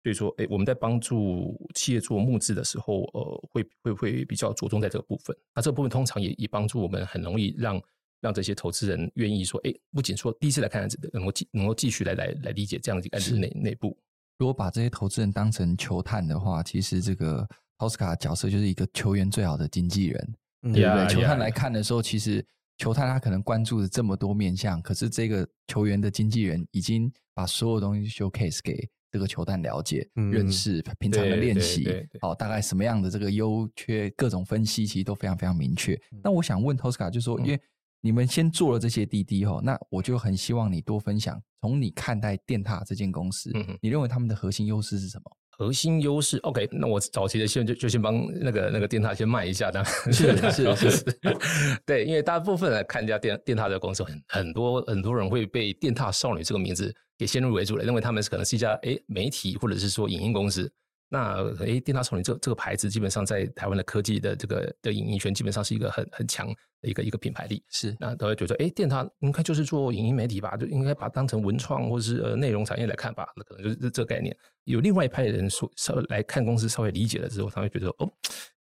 所以说，哎，我们在帮助企业做募资的时候，呃，会会会比较着重在这个部分。那这个部分通常也也帮助我们很容易让让这些投资人愿意说，哎，不仅说第一次来看案子的，能够继能够继续来来来理解这样的一个案子内内部。如果把这些投资人当成球探的话，其实这个奥斯卡的角色就是一个球员最好的经纪人，嗯、对不对？Yeah, 球探来看的时候，其实球探他可能关注的这么多面向，可是这个球员的经纪人已经把所有东西 showcase 给这个球探了解、嗯、认识，平常的练习，好，大概什么样的这个优缺，各种分析其实都非常非常明确。那、嗯、我想问奥斯卡，就是说，因为你们先做了这些滴滴哈，那我就很希望你多分享，从你看待电塔这间公司，嗯、你认为他们的核心优势是什么？核心优势，OK，那我早期的先就就先帮那个那个电塔先卖一下，当然是是是，*laughs* 是 *laughs* 对，因为大部分来看一家电电獭这个公司，很很多很多人会被电塔少女这个名字给先入为主了，认为他们是可能是一家诶媒体或者是说影音公司。那诶，电大少女这这个牌子，基本上在台湾的科技的这个的影音圈，基本上是一个很很强的一个一个品牌力。是，那都会觉得，诶，电大应该就是做影音媒体吧，就应该把它当成文创或者是呃内容产业来看吧。那可能就是这个概念。有另外一派的人说，稍微来看公司，稍微理解了之后，他会觉得，哦，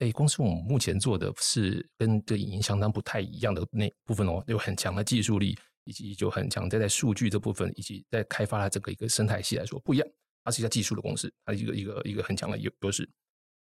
诶，公司我们目前做的是跟这影音相当不太一样的那部分哦，有很强的技术力，以及就很强在在数据这部分，以及在开发的整个一个生态系来说不一样。它是一家技术的公司，它一个一个一个很强的优优势。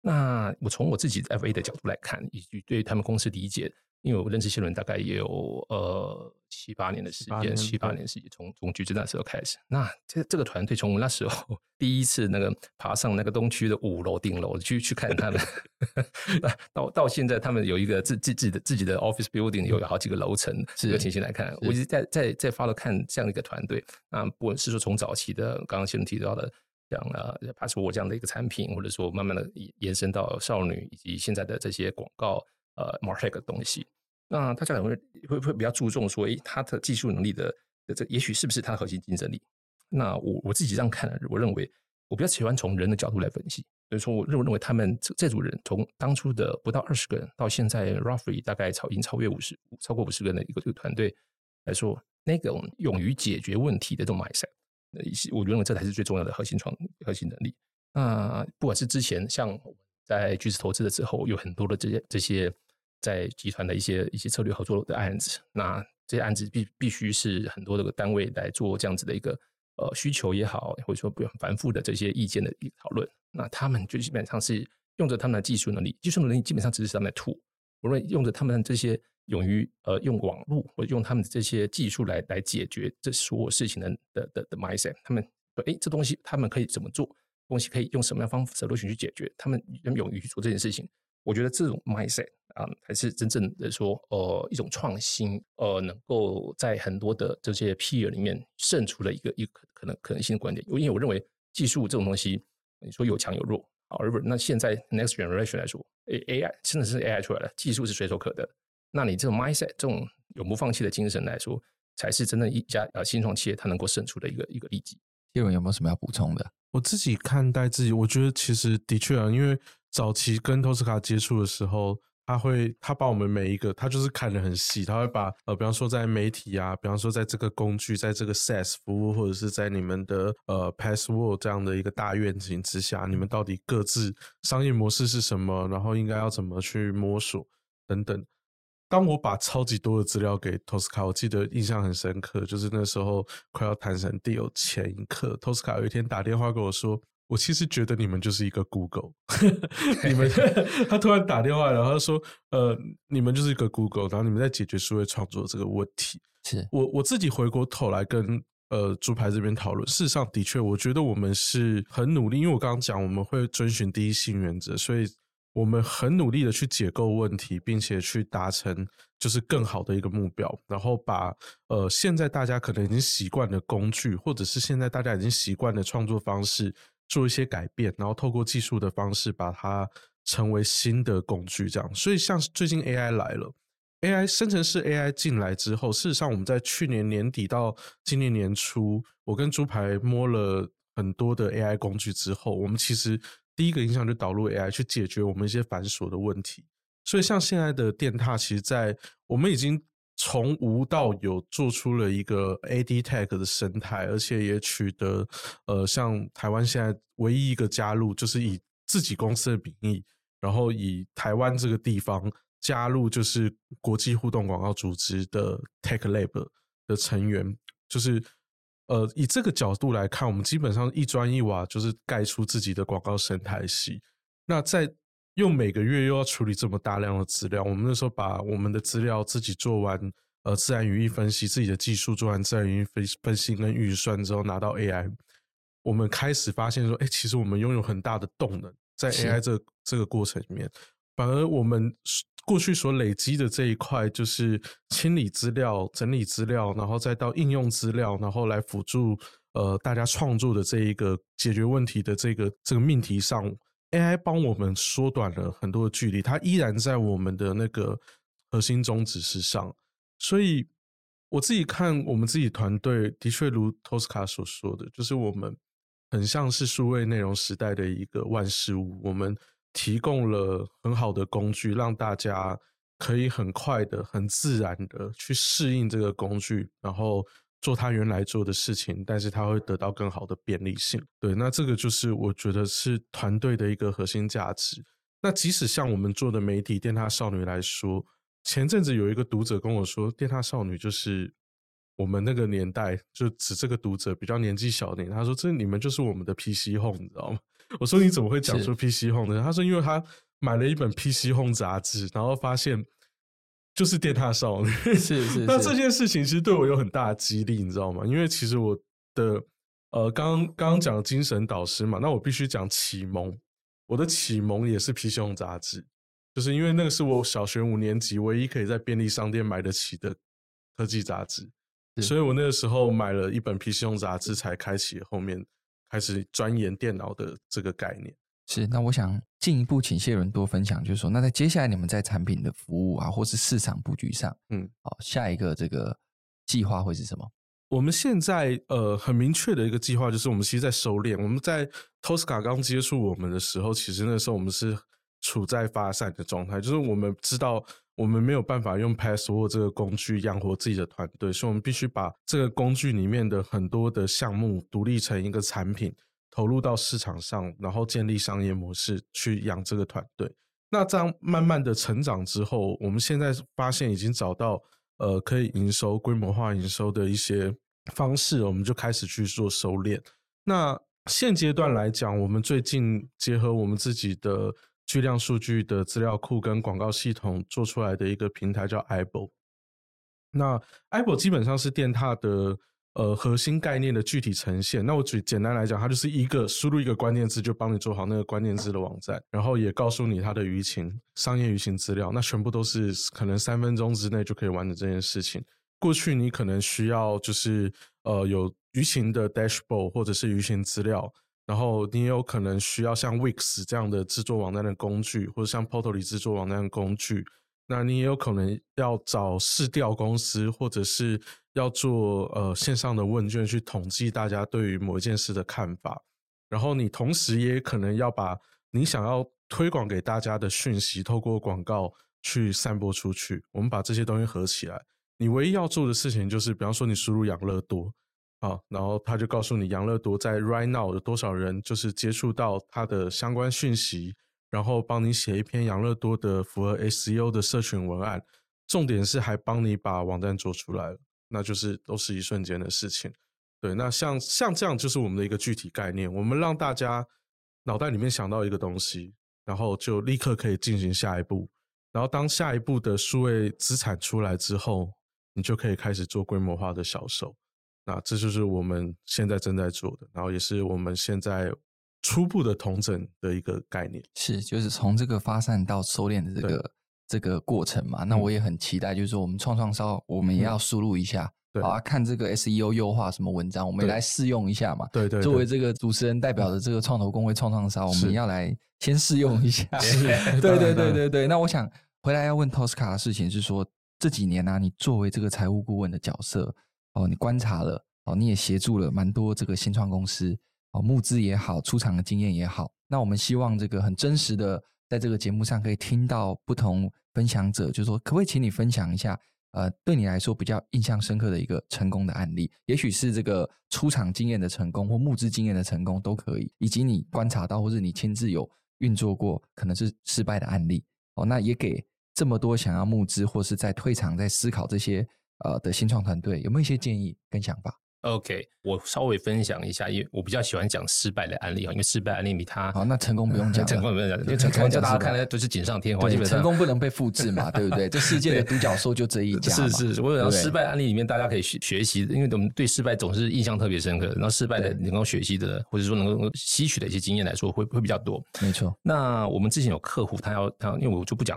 那我从我自己 FA 的角度来看，以及对他们公司理解，因为我认识谢伦大概也有呃七八年的时间，七八年时间，从从橘子那时候开始。那这这个团队从我那时候第一次那个爬上那个东区的五楼顶楼去去看他们，*laughs* *laughs* 到到现在他们有一个自自自己的自己的 office building，有好几个楼层这个情形来看，我一直在在在发了看这样的一个团队。那不管是说从早期的刚刚先生提到的。这样啊，Password 这样的一个产品，或者说慢慢的延伸到少女以及现在的这些广告呃 Martech 的东西，那大家可能会会会比较注重说，诶，它的技术能力的这也许是不是它的核心竞争力？那我我自己这样看，我认为我比较喜欢从人的角度来分析，所以说我认认为他们这这组人从当初的不到二十个人，到现在 roughly 大概超已经超越五十超过五十个人的一个这个团队来说，那种勇于解决问题的这种 mindset。我认为这才是最重要的核心创核心能力。那不管是之前像在巨子投资的时候，有很多的这些这些在集团的一些一些策略合作的案子，那这些案子必必须是很多的单位来做这样子的一个呃需求也好，或者说不用繁复的这些意见的讨论。那他们就基本上是用着他们的技术能力，技术能力基本上只是他们的 tool，无论用着他们这些。勇于呃用网络或者用他们的这些技术来来解决这所有事情的的的的 mindset，他们说哎，这东西他们可以怎么做？东西可以用什么样方法 solution 去解决？他们勇于去做这件事情，我觉得这种 mindset 啊，才是真正的说呃一种创新，呃能够在很多的这些 peer 里面胜出了一个一个可能可能性的观点。因为我认为技术这种东西，你说有强有弱，however，那现在 next generation 来说，AI 真的是 AI 出来了，技术是随手可得。那你这种 mindset，这种永不放弃的精神来说，才是真正一家呃新创企业它能够胜出的一个一个利基。叶文有没有什么要补充的？我自己看待自己，我觉得其实的确啊，因为早期跟托斯卡接触的时候，他会他把我们每一个他就是看得很细，他会把呃，比方说在媒体啊，比方说在这个工具，在这个 SaaS 服务，或者是在你们的呃 Password 这样的一个大愿景之下，你们到底各自商业模式是什么，然后应该要怎么去摸索等等。当我把超级多的资料给托斯卡，我记得印象很深刻，就是那时候快要谈成 deal 前一刻，托斯卡有一天打电话跟我说：“我其实觉得你们就是一个 Google，*laughs* 你们。*laughs* ”他突然打电话，然后他说：“呃，你们就是一个 Google，然后你们在解决数位创作这个问题。”是我我自己回过头来跟呃猪排这边讨论，事实上的确，我觉得我们是很努力，因为我刚刚讲我们会遵循第一性原则，所以。我们很努力的去解构问题，并且去达成就是更好的一个目标，然后把呃现在大家可能已经习惯的工具，或者是现在大家已经习惯的创作方式做一些改变，然后透过技术的方式把它成为新的工具，这样。所以像最近 AI 来了，AI 生成式 AI 进来之后，事实上我们在去年年底到今年年初，我跟猪排摸了很多的 AI 工具之后，我们其实。第一个印象就导入 AI 去解决我们一些繁琐的问题，所以像现在的电踏，其实，在我们已经从无到有做出了一个 AD Tech 的生态，而且也取得呃，像台湾现在唯一一个加入，就是以自己公司的名义，然后以台湾这个地方加入，就是国际互动广告组织的 Tech Lab 的成员，就是。呃，以这个角度来看，我们基本上一砖一瓦就是盖出自己的广告生态系。那在又每个月又要处理这么大量的资料，我们那时候把我们的资料自己做完，呃，自然语义分析，自己的技术做完自然语义分分析跟预算之后，拿到 AI，我们开始发现说，哎，其实我们拥有很大的动能，在 AI 这个、这个过程里面，反而我们过去所累积的这一块，就是清理资料、整理资料，然后再到应用资料，然后来辅助呃大家创作的这一个解决问题的这个这个命题上。AI 帮我们缩短了很多的距离，它依然在我们的那个核心宗旨之上。所以我自己看，我们自己团队的确如 Tosca 所说的，就是我们很像是数位内容时代的一个万事屋。我们提供了很好的工具，让大家可以很快的、很自然的去适应这个工具，然后。做他原来做的事情，但是他会得到更好的便利性。对，那这个就是我觉得是团队的一个核心价值。那即使像我们做的媒体《电塔少女》来说，前阵子有一个读者跟我说，《电塔少女》就是我们那个年代，就指这个读者比较年纪小点。他说：“这你们就是我们的 PC Home，你知道吗？” *laughs* 我说：“你怎么会讲出 PC Home 呢？”他说：“因为他买了一本 PC Home 杂志，然后发现。”就是电塔少女，是是，*laughs* 是。那这件事情其实对我有很大的激励，你知道吗？因为其实我的呃，刚刚刚讲精神导师嘛，那我必须讲启蒙。我的启蒙也是 PC Home 杂志，就是因为那个是我小学五年级唯一可以在便利商店买得起的科技杂志，所以我那个时候买了一本 PC Home 杂志，才开启后面开始钻研电脑的这个概念。是，那我想进一步请谢伦多分享，就是说，那在接下来你们在产品的服务啊，或是市场布局上，嗯，好，下一个这个计划会是什么？我们现在呃很明确的一个计划就是，我们其实在收敛。我们在 Tosca 刚接触我们的时候，其实那时候我们是处在发散的状态，就是我们知道我们没有办法用 Password 这个工具养活自己的团队，所以我们必须把这个工具里面的很多的项目独立成一个产品。投入到市场上，然后建立商业模式去养这个团队。那这样慢慢的成长之后，我们现在发现已经找到呃可以营收、规模化营收的一些方式，我们就开始去做收敛。那现阶段来讲，我们最近结合我们自己的巨量数据的资料库跟广告系统做出来的一个平台叫 AIBO。那 AIBO 基本上是电踏的。呃，核心概念的具体呈现，那我举简单来讲，它就是一个输入一个关键字，就帮你做好那个关键字的网站，然后也告诉你它的舆情、商业舆情资料，那全部都是可能三分钟之内就可以完成这件事情。过去你可能需要就是呃有舆情的 dashboard 或者是舆情资料，然后你也有可能需要像 Wix 这样的制作网站的工具，或者像 Portal 里制作网站的工具。那你也有可能要找市调公司，或者是要做呃线上的问卷去统计大家对于某一件事的看法，然后你同时也可能要把你想要推广给大家的讯息透过广告去散播出去。我们把这些东西合起来，你唯一要做的事情就是，比方说你输入养乐多，啊，然后他就告诉你养乐多在 right now 有多少人就是接触到它的相关讯息。然后帮你写一篇养乐多的符合 SEO 的社群文案，重点是还帮你把网站做出来了，那就是都是一瞬间的事情。对，那像像这样就是我们的一个具体概念，我们让大家脑袋里面想到一个东西，然后就立刻可以进行下一步。然后当下一步的数位资产出来之后，你就可以开始做规模化的销售。那这就是我们现在正在做的，然后也是我们现在。初步的同整的一个概念是，就是从这个发散到收敛的这个这个过程嘛。那我也很期待，就是说我们创创烧，我们也要输入一下，对啊，看这个 SEO 优化什么文章，我们也来试用一下嘛。对对，作为这个主持人代表的这个创投公会创创烧，我们要来先试用一下。*laughs* *laughs* 对对对对对。那我想回来要问 Tosca 的事情是说，这几年呢、啊，你作为这个财务顾问的角色哦，你观察了哦，你也协助了蛮多这个新创公司。哦，募资也好，出场的经验也好，那我们希望这个很真实的，在这个节目上可以听到不同分享者，就是说，可不可以请你分享一下，呃，对你来说比较印象深刻的一个成功的案例，也许是这个出场经验的成功，或募资经验的成功都可以，以及你观察到或者你亲自有运作过可能是失败的案例。哦，那也给这么多想要募资或是在退场在思考这些呃的新创团队，有没有一些建议跟想法？OK，我稍微分享一下，因为我比较喜欢讲失败的案例啊，因为失败案例比他好，那成功不用讲，*laughs* 成功不用讲，因为成功叫大家看的都是锦上添花，基本上成功不能被复制嘛，对不对？*laughs* 这世界的独角兽就这一家，是是，我想失败案例里面大家可以学学习，因为我们对失败总是印象特别深刻，然后失败的能够学习的，或者说能够吸取的一些经验来说，会会比较多。没错，那我们之前有客户，他要他，因为我就不讲。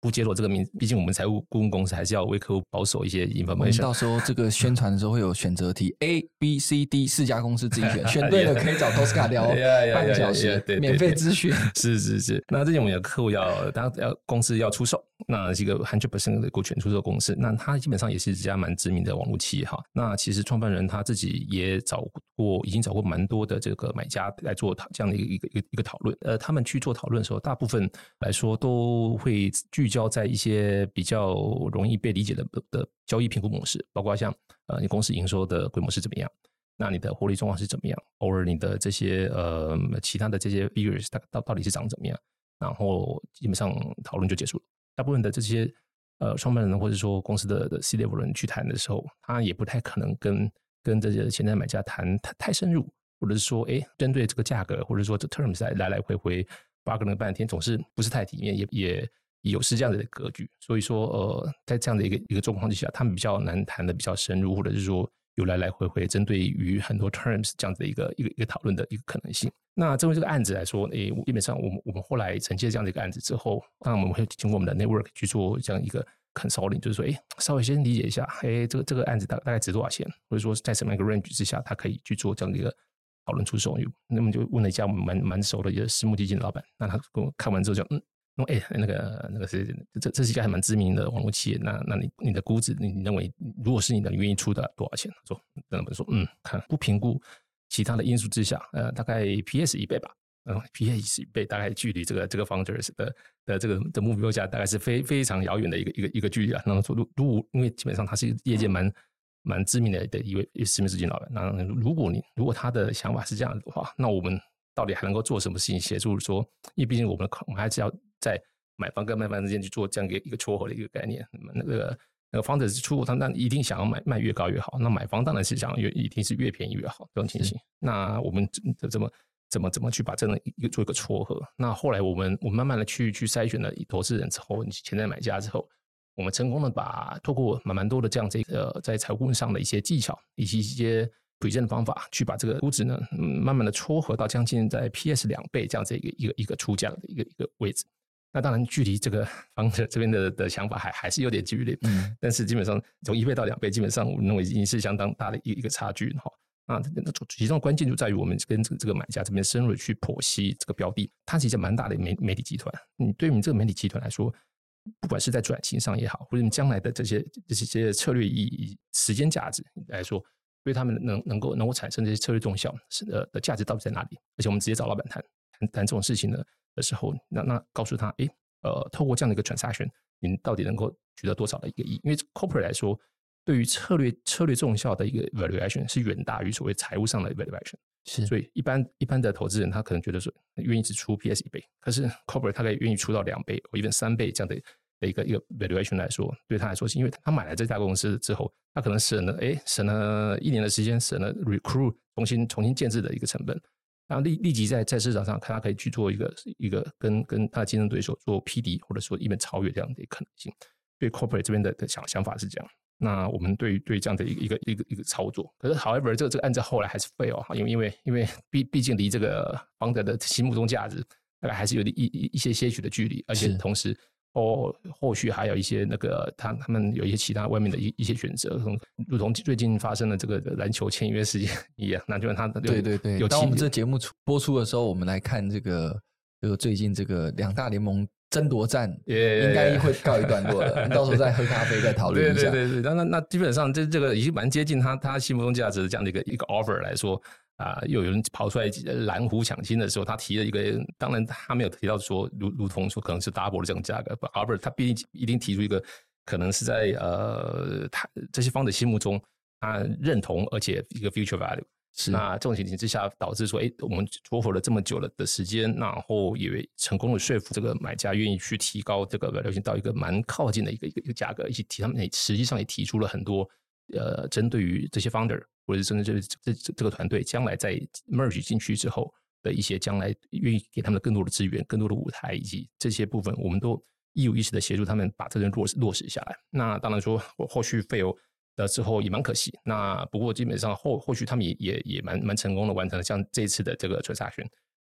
不揭露这个名，毕竟我们财务顾问公司还是要为客户保守一些 information。到时候这个宣传的时候会有选择题，A、B、C、D 四家公司自己选，*laughs* 选对了可以找 Tosca 聊 *laughs* 半个小时，免费咨询。*laughs* 是是是。那之前我们有客户要，当要公司要出售，那这个 hundred percent 的股权出售公司，那他基本上也是一家蛮知名的网络企业哈。那其实创办人他自己也找过，已经找过蛮多的这个买家来做讨这样的一个一个一个讨论。呃，他们去做讨论的时候，大部分来说都会聚。焦在一些比较容易被理解的的交易评估模式，包括像呃，你公司营收的规模是怎么样？那你的获利状况是怎么样？偶尔你的这些呃其他的这些 figures 到到到底是长怎么样？然后基本上讨论就结束了。大部分的这些呃创办人或者说公司的的 C-level 人去谈的时候，他也不太可能跟跟这些潜在买家谈太太深入，或者是说哎针对这个价格或者说这 terms 来来来回回 bargain 了半天，总是不是太体面，也也。有是这样的格局，所以说呃，在这样的一个一个状况之下，他们比较难谈的比较深入，或者是说有来来回回针对于很多 terms 这样子的一个一个一个讨论的一个可能性。那针对这个案子来说，诶，基本上我们我们后来承接这样的一个案子之后，当然我们会经过我们的 network 去做这样一个 consulting，就是说，诶，稍微先理解一下，诶，这个这个案子大大概值多少钱，或者说在什么样一个 range 之下，他可以去做这样的一个讨论出售。那么就问了一家我们蛮蛮熟的一个私募基金的老板，那他跟我看完之后就嗯。哎、那个那个是这这是一家还蛮知名的网络企业，那那你你的估值，你认为如果是你的，你愿意出的多少钱？说，那么说，嗯，看不评估其他的因素之下，呃，大概 PS 一倍吧，嗯，PS 一倍大概距离这个这个 founders 的的这个的目标价大概是非非常遥远的一个一个一个距离啊。那么说，如如果因为基本上他是业界蛮蛮知名的的一位私募基金老板，那如果你如果他的想法是这样子的话，那我们到底还能够做什么事情协助说？因为毕竟我们我们还是要。在买方跟卖方之间去做这样一个一个撮合的一个概念，那么那个那个 founders 出，他那一定想要买卖越高越好，那买方当然是想要越一定是越便宜越好这种情形。那我们怎么怎么怎么去把这样一个做一个撮合？那后来我们我们慢慢的去去筛选了投资人之后，潜在买家之后，我们成功的把透过蛮蛮多的这样这个在财务上的一些技巧以及一些 present 的方法，去把这个估值呢，慢慢的撮合到将近在 PS 两倍这样子一个一个一个出价的一个一个位置。那当然，距离这个 *laughs* 房子这边的的想法还还是有点距离，嗯，但是基本上从一倍到两倍，基本上我认为已经是相当大的一一个差距哈。那那其中的关键就在于我们跟这个这个买家这边深入去剖析这个标的，它是一家蛮大的媒媒体集团。你对于你这个媒体集团来说，不管是在转型上也好，或者你将来的这些这些策略意义、时间价值来说，对他们能能够能够产生这些策略动效是的的价值到底在哪里？而且我们直接找老板谈谈谈这种事情呢。的时候，那那告诉他，哎，呃，透过这样的一个 transaction，你到底能够取得多少的一个亿？因为 corporate 来说，对于策略策略重效的一个 valuation 是远大于所谓财务上的 valuation。是，所以一般一般的投资人他可能觉得说，愿意只出 PS 一倍，可是 corporate 他可以愿意出到两倍或一三倍这样的的一个一个 valuation 来说，对他来说是因为他买了这家公司之后，他可能省了哎省了一年的时间，省了 recruit 重新重新建制的一个成本。然后立立即在在市场上，看他可以去做一个一个跟跟他的竞争对手做匹敌，或者说一本超越这样的可能性。对 corporate 这边的的想想法是这样。那我们对对这样的一个一个一个一个操作，可是 however 这个这个案子后来还是 fail 哈，因为因为因为毕毕竟离这个 founder 的心目中价值大概还是有一一一些些许的距离，而且同时。哦，后续还有一些那个，他他们有一些其他外面的一一些选择，如同最近发生的这个篮球签约事件一样，那就是他的对对对。有当我们这节目出播出的时候，我们来看这个，这个最近这个两大联盟争夺战，应该会告一段落了。*laughs* 到时候再喝咖啡再讨论一下。对对对，那那那基本上这这个已经蛮接近他他心目中价值的这样的一个一个 offer 来说。啊，又有人跑出来蓝湖抢亲的时候，他提了一个，当然他没有提到说，如如同说可能是 double 的这种价格，Albert 他毕竟一定提出一个，可能是在呃他这些方的心目中，他认同而且一个 future value 是。那这种情形之下，导致说，哎，我们撮合了这么久了的时间，然后也成功的说服这个买家愿意去提高这个 valuation 到一个蛮靠近的一个一个一个价格，以及提他们也实际上也提出了很多呃针对于这些 founder。或者甚至这这这个团队将来在 merge 进去之后的一些将来愿意给他们更多的资源、更多的舞台以及这些部分，我们都一五一十的协助他们把这人落实落实下来。那当然说后续 fail 了之后也蛮可惜。那不过基本上后后续他们也也也蛮蛮成功的完成了像这次的这个 transaction。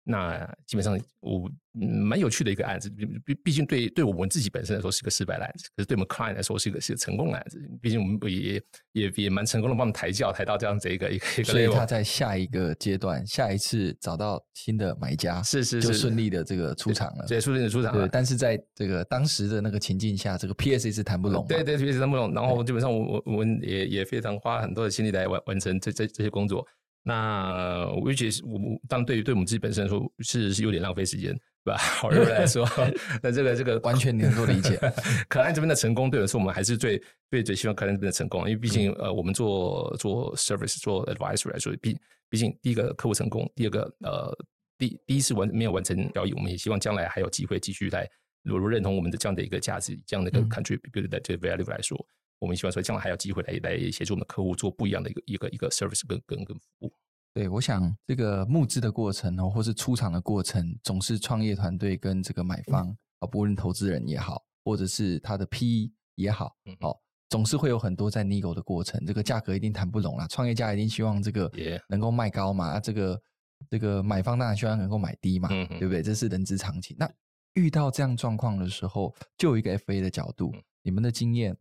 那基本上我蛮有趣的一个案子，毕毕竟对对我们自己本身来说是个失败的案子，可是对我们 client 来说是一个是个成功的案子。毕竟我们也也也蛮成功的，帮抬轿抬到这样子一个一个一个。所以他在下一个阶段，下一次找到新的买家，是是是，就顺利的这个出场了，对，顺利的出场了。对，但是在这个当时的那个情境下，这个 PSA 是谈不拢，对对，PSA 谈不拢。然后基本上我我我们也也非常花很多的心力来完完成这这这些工作。那我觉得，我当然对于对我们自己本身来说，是是有点浪费时间，对吧？*laughs* 好人来说，*laughs* 那这个这个完全能够理解。*laughs* 可兰这边的成功，对我来说，我们还是最最最希望可兰这边的成功，因为毕竟、嗯、呃，我们做做 service 做 advisory 来说，毕毕竟第一个客户成功，第二个呃，第第一次完没有完成交易，我们也希望将来还有机会继续来，如果认同我们的这样的一个价值，这样的一个 contribute 的这个 value 来说。嗯我们希望说，将来还有机会来来协助我们的客户做不一样的一个一个一个 service 跟跟跟服务。对，我想这个募资的过程哦，或是出场的过程，总是创业团队跟这个买方啊，不论投资人也好，或者是他的 PE 也好，哦，总是会有很多在 nego 的过程，这个价格一定谈不拢啦。创业家一定希望这个能够卖高嘛，啊，这个这个买方当然希望能够买低嘛，对不对？这是人之常情。那遇到这样状况的时候，就有一个 FA 的角度，你们的经验。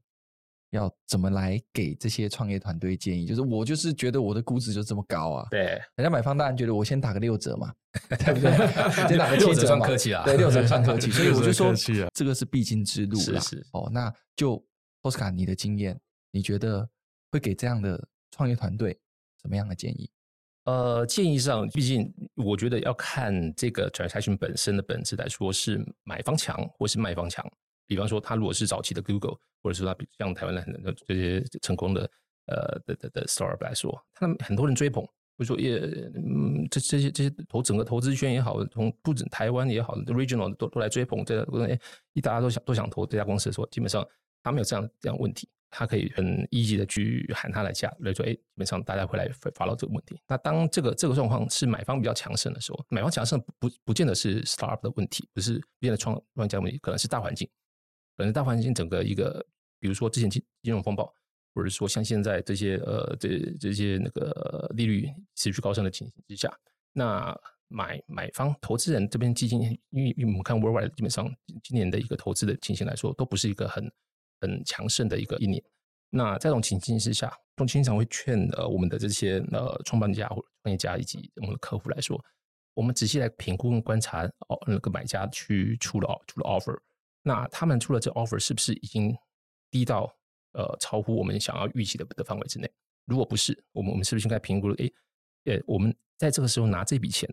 要怎么来给这些创业团队建议？就是我就是觉得我的估值就这么高啊，对，人家买方当然觉得我先打个六折嘛，*laughs* 对不对？*laughs* 先打个七折算，客气啊，对，六折算客气，*laughs* 所以我就说这个是必经之路啦。是是哦，那就奥斯卡你的经验，你觉得会给这样的创业团队什么样的建议？呃，建议上，毕竟我觉得要看这个 transaction 本身的本质来说，是买方强或是卖方强。比方说，他如果是早期的 Google，或者说他像台湾的很多这些成功的呃的的的 startup 来说，他们很多人追捧，或者说也嗯这这些这些投整个投资圈也好，从不止台湾也好，regional 都都来追捧这个，哎，一大家都想都想投这家公司的时候，基本上他没有这样这样问题，他可以很 easy 的去喊他来价来说，哎，基本上大家会来 follow 这个问题。那当这个这个状况是买方比较强盛的时候，买方强盛不不见得是 startup 的问题，不是不见得创创业家问题，可能是大环境。可能大环境整个一个，比如说之前金金融风暴，或者说像现在这些呃这这些那个利率持续高升的情形之下，那买买方投资人这边基金，因为因为我们看 worldwide 基本上今年的一个投资的情形来说，都不是一个很很强盛的一个一年。那在这种情境之下，我经常会劝呃我们的这些呃创办家或者创业家以及我们的客户来说，我们仔细来评估跟观察哦那个买家去出了出了 offer。那他们出了这 offer 是不是已经低到呃超乎我们想要预期的的范围之内？如果不是，我们我们是不是应该评估了？诶，呃，我们在这个时候拿这笔钱，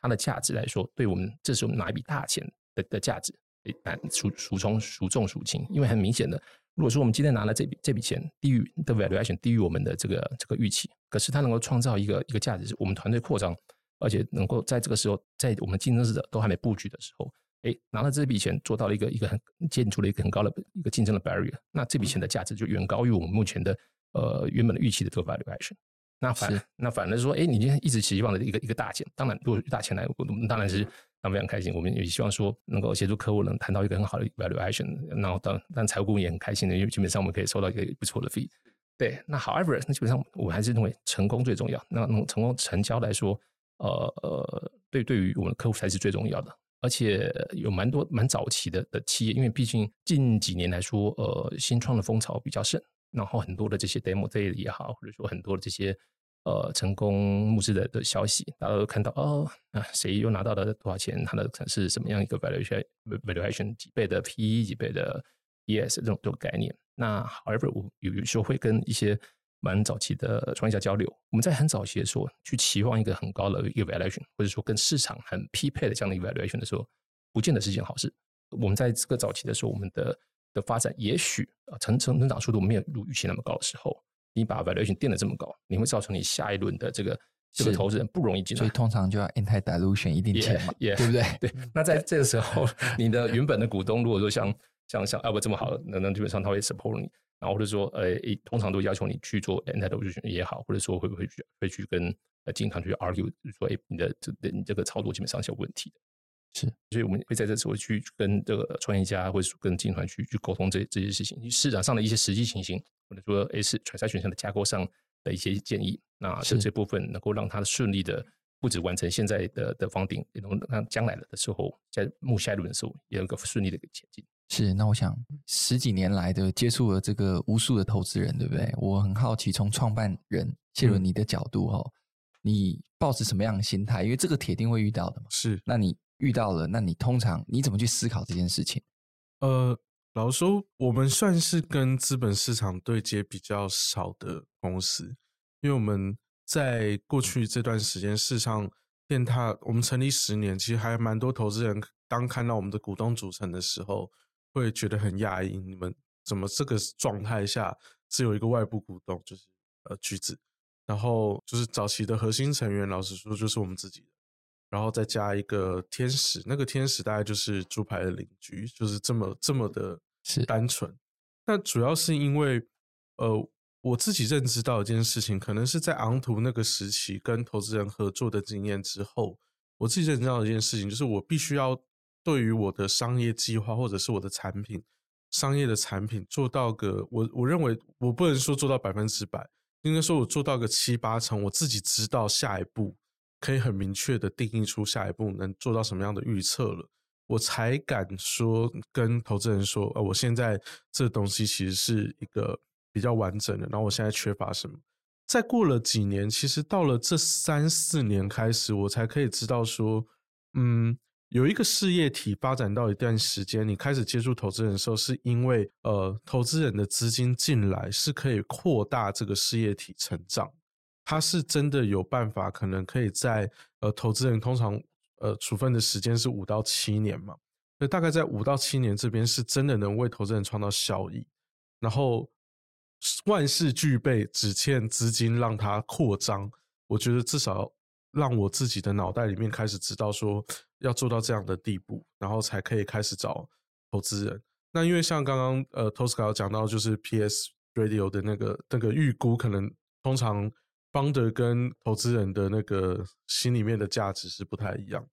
它的价值来说，对我们这时候拿一笔大钱的的价值，诶，孰孰重孰重孰轻？因为很明显的，如果说我们今天拿了这笔这笔钱低于的 valuation 低于我们的这个这个预期，可是它能够创造一个一个价值，是我们团队扩张，而且能够在这个时候，在我们竞争者都还没布局的时候。哎，拿了这笔钱做到了一个一个很建筑了一个很高的一个竞争的 barrier，那这笔钱的价值就远高于我们目前的呃原本的预期的这个 valuation。那反那反而说，哎，你今天一直期望的一个一个大钱，当然如果大钱来，我们当然是非常开心。我们也希望说能够协助客户能谈到一个很好的 valuation，然后当但财务顾问也很开心的，因为基本上我们可以收到一个不错的 fee。对，那 however，那基本上我还是认为成功最重要。那从成功成交来说，呃呃，对对于我们的客户才是最重要的。而且有蛮多蛮早期的的企业，因为毕竟近几年来说，呃，新创的风潮比较盛，然后很多的这些 demo day 也好，或者说很多的这些呃成功募资的的消息，大家都看到哦，啊，谁又拿到了多少钱，他的是什么样一个 valuation valuation 几倍的 PE 几倍的 ES 这种这种概念。那 however，我有时候会跟一些蛮早期的创业家交流，我们在很早期的时候去期望一个很高的一个 valuation，或者说跟市场很匹配的这样的一个 valuation 的时候，不见得是件好事。我们在这个早期的时候，我们的的发展也许啊成成成长速度没有如预期那么高的时候，你把 valuation 垫得这么高，你会造成你下一轮的这个这个投资人不容易进来。所以通常就要 anti dilution 一定钱嘛，yeah, yeah, 对不对？对。*laughs* 那在这个时候，你的原本的股东如果说像像像 Albert 这么好，那那基本上他会 support 你。然后或者说呃，通常都要求你去做 anti-dilution 也好，或者说会不会去会去跟呃经常去 argue 说，哎，你的这你这个操作基本上是有问题的。是，所以我们会在这时候去跟这个创业家或者跟经团去去沟通这这些事情，市场上的一些实际情形，或者说诶是 transaction 的架构上的一些建议，那这这部分能够让他顺利的不止完成现在的的 funding，也能让将来的时候在目下一轮的时候也有一个顺利的一个前进。是，那我想十几年来的接触了这个无数的投资人，对不对？我很好奇，从创办人谢伦你的角度哈、哦，你抱持什么样的心态？因为这个铁定会遇到的嘛。是，那你。遇到了，那你通常你怎么去思考这件事情？呃，老实说，我们算是跟资本市场对接比较少的公司，因为我们在过去这段时间，事实上，电獭我们成立十年，其实还蛮多投资人当看到我们的股东组成的时候，会觉得很讶异，你们怎么这个状态下只有一个外部股东，就是呃橘子，然后就是早期的核心成员，老实说就是我们自己的。然后再加一个天使，那个天使大概就是猪排的邻居，就是这么这么的单纯。那主要是因为，呃，我自己认知到一件事情，可能是在昂图那个时期跟投资人合作的经验之后，我自己认知到一件事情，就是我必须要对于我的商业计划或者是我的产品，商业的产品做到个我我认为我不能说做到百分之百，应该说我做到个七八成，我自己知道下一步。可以很明确的定义出下一步能做到什么样的预测了，我才敢说跟投资人说，呃，我现在这东西其实是一个比较完整的，然后我现在缺乏什么。再过了几年，其实到了这三四年开始，我才可以知道说，嗯，有一个事业体发展到一段时间，你开始接触投资人的时候，是因为呃，投资人的资金进来是可以扩大这个事业体成长。他是真的有办法，可能可以在呃，投资人通常呃处分的时间是五到七年嘛，那大概在五到七年这边是真的能为投资人创造效益，然后万事俱备，只欠资金让它扩张。我觉得至少让我自己的脑袋里面开始知道说要做到这样的地步，然后才可以开始找投资人。那因为像刚刚呃，Tosca 讲到就是 PS Radio 的那个那个预估，可能通常。邦德跟投资人的那个心里面的价值是不太一样，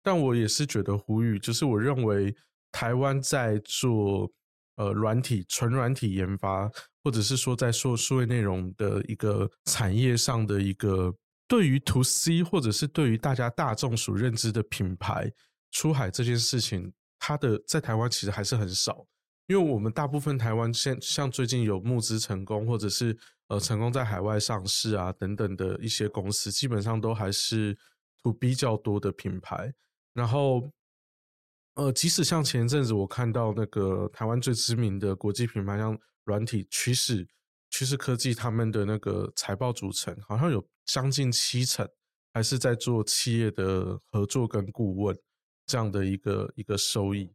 但我也是觉得呼吁，就是我认为台湾在做呃软体纯软体研发，或者是说在说数位内容的一个产业上的一个对于 To C 或者是对于大家大众所认知的品牌出海这件事情，它的在台湾其实还是很少。因为我们大部分台湾像像最近有募资成功，或者是呃成功在海外上市啊等等的一些公司，基本上都还是 to B 较多的品牌。然后，呃，即使像前一阵子我看到那个台湾最知名的国际品牌，像软体趋势趋势科技，他们的那个财报组成好像有将近七成还是在做企业的合作跟顾问这样的一个一个收益。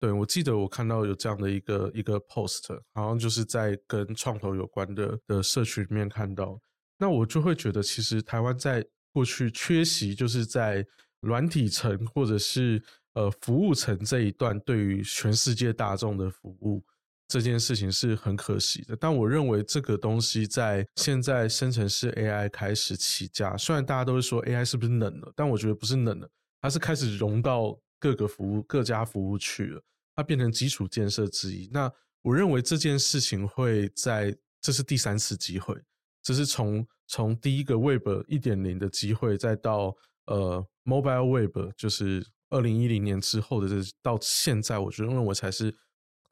对，我记得我看到有这样的一个一个 post，好像就是在跟创投有关的的社群里面看到，那我就会觉得，其实台湾在过去缺席，就是在软体层或者是呃服务层这一段，对于全世界大众的服务这件事情是很可惜的。但我认为这个东西在现在生成式 AI 开始起家，虽然大家都是说 AI 是不是冷了，但我觉得不是冷了，它是开始融到各个服务各家服务去了。它变成基础建设之一。那我认为这件事情会在，这是第三次机会，这是从从第一个 Web 一点零的机会，再到呃 Mobile Web，就是二零一零年之后的这到现在，我觉得认为才是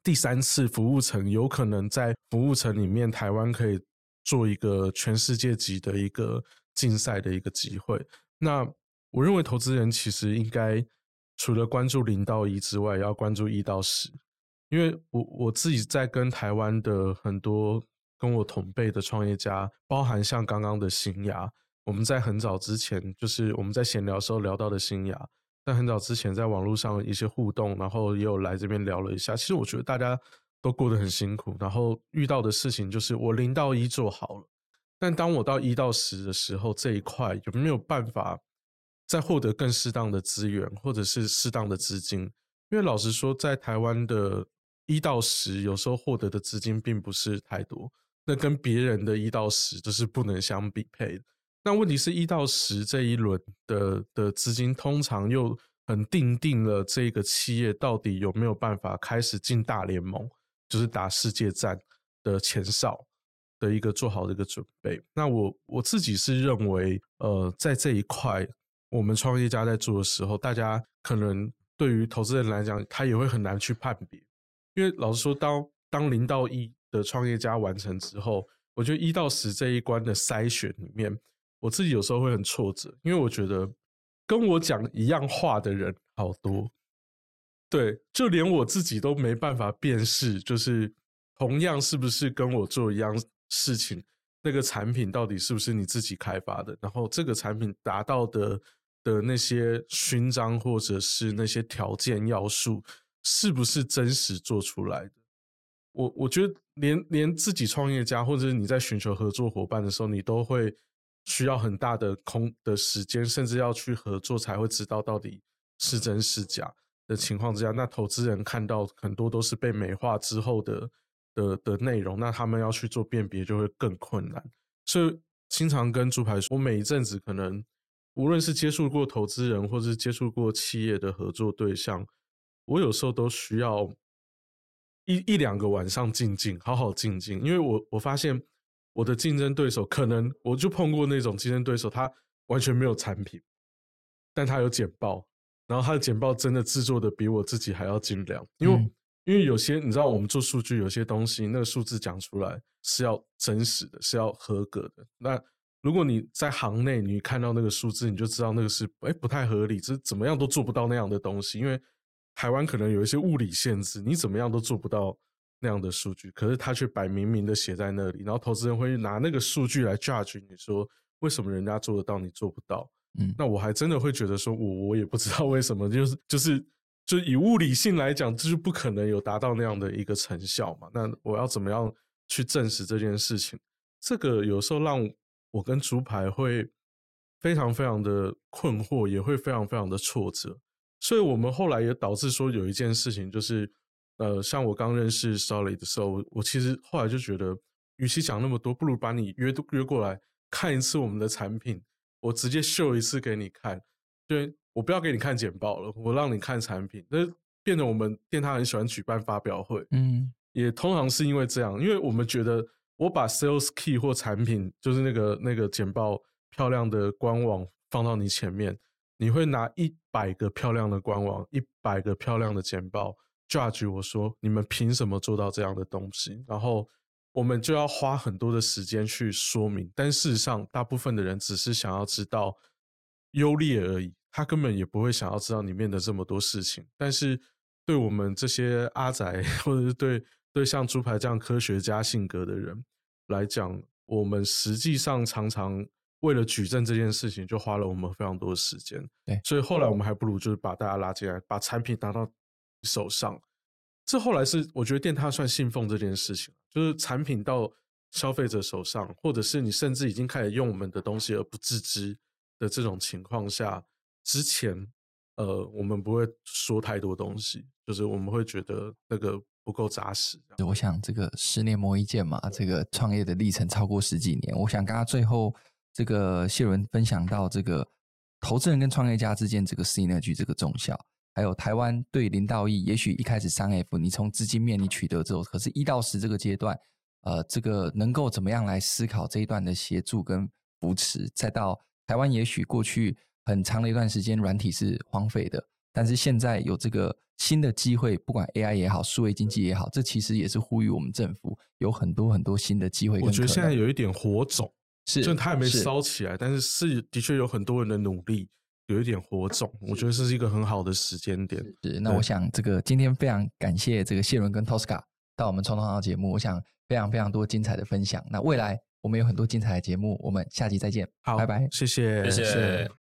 第三次服务层有可能在服务层里面，台湾可以做一个全世界级的一个竞赛的一个机会。那我认为投资人其实应该。除了关注零到一之外，要关注一到十，因为我我自己在跟台湾的很多跟我同辈的创业家，包含像刚刚的新芽，我们在很早之前，就是我们在闲聊时候聊到的新芽，在很早之前在网络上一些互动，然后也有来这边聊了一下。其实我觉得大家都过得很辛苦，然后遇到的事情就是我零到一做好了，但当我到一到十的时候，这一块有没有办法？再获得更适当的资源，或者是适当的资金，因为老实说，在台湾的一到十，有时候获得的资金并不是太多，那跟别人的一到十就是不能相匹配的。那问题是一到十这一轮的的资金，通常又很定定了这个企业到底有没有办法开始进大联盟，就是打世界战的前哨的一个做好的一个准备。那我我自己是认为，呃，在这一块，我们创业家在做的时候，大家可能对于投资人来讲，他也会很难去判别，因为老实说，当当零到一的创业家完成之后，我觉得一到十这一关的筛选里面。我自己有时候会很挫折，因为我觉得跟我讲一样话的人好多，对，就连我自己都没办法辨识，就是同样是不是跟我做一样事情，那个产品到底是不是你自己开发的，然后这个产品达到的的那些勋章或者是那些条件要素，是不是真实做出来的？我我觉得连连自己创业家，或者是你在寻求合作伙伴的时候，你都会。需要很大的空的时间，甚至要去合作才会知道到底是真是假的情况之下，那投资人看到很多都是被美化之后的的的内容，那他们要去做辨别就会更困难。所以经常跟猪排说，我每一阵子可能无论是接触过投资人，或是接触过企业的合作对象，我有时候都需要一一两个晚上静静，好好静静，因为我我发现。我的竞争对手可能我就碰过那种竞争对手，他完全没有产品，但他有简报，然后他的简报真的制作的比我自己还要精良。因为、嗯、因为有些你知道，我们做数据有些东西，那个数字讲出来是要真实的，是要合格的。那如果你在行内你看到那个数字，你就知道那个是哎不太合理，这怎么样都做不到那样的东西。因为台湾可能有一些物理限制，你怎么样都做不到。那样的数据，可是他却摆明明的写在那里，然后投资人会拿那个数据来 judge 你说，为什么人家做得到，你做不到？嗯，那我还真的会觉得说，我我也不知道为什么，就是就是就以物理性来讲，就是不可能有达到那样的一个成效嘛。那我要怎么样去证实这件事情？这个有时候让我跟竹排会非常非常的困惑，也会非常非常的挫折。所以我们后来也导致说有一件事情就是。呃，像我刚认识 Solly 的时候，我其实后来就觉得，与其讲那么多，不如把你约约过来看一次我们的产品，我直接秀一次给你看。对，我不要给你看简报了，我让你看产品。那变得我们电他很喜欢举办发表会，嗯，也通常是因为这样，因为我们觉得我把 Sales Key 或产品，就是那个那个简报漂亮的官网放到你前面，你会拿一百个漂亮的官网，一百个漂亮的简报。Judge 我说，你们凭什么做到这样的东西？然后我们就要花很多的时间去说明，但事实上，大部分的人只是想要知道优劣而已，他根本也不会想要知道里面的这么多事情。但是对我们这些阿宅，或者是对对像猪排这样科学家性格的人来讲，我们实际上常常为了举证这件事情，就花了我们非常多的时间。对，所以后来我们还不如就是把大家拉进来，把产品拿到。手上，这后来是我觉得电獭算信奉这件事情，就是产品到消费者手上，或者是你甚至已经开始用我们的东西而不自知的这种情况下，之前呃，我们不会说太多东西，就是我们会觉得那个不够扎实。我想这个十年磨一剑嘛，这个创业的历程超过十几年，我想刚刚最后这个谢伦分享到这个投资人跟创业家之间这个 synergy 这个重效。还有台湾对零到一，也许一开始三 F，你从资金面你取得之后，可是一到十这个阶段，呃，这个能够怎么样来思考这一段的协助跟扶持，再到台湾，也许过去很长的一段时间软体是荒废的，但是现在有这个新的机会，不管 AI 也好，数位经济也好，这其实也是呼吁我们政府有很多很多新的机会。我觉得现在有一点火种，是，就它还没烧起来，是，但是是的确有很多人的努力。有一点火种，我觉得这是一个很好的时间点。是，那我想这个今天非常感谢这个谢伦跟 Tosca 到我们创造号节目，我想非常非常多精彩的分享。那未来我们有很多精彩的节目，我们下集再见。好，拜拜，谢谢，谢谢。谢谢。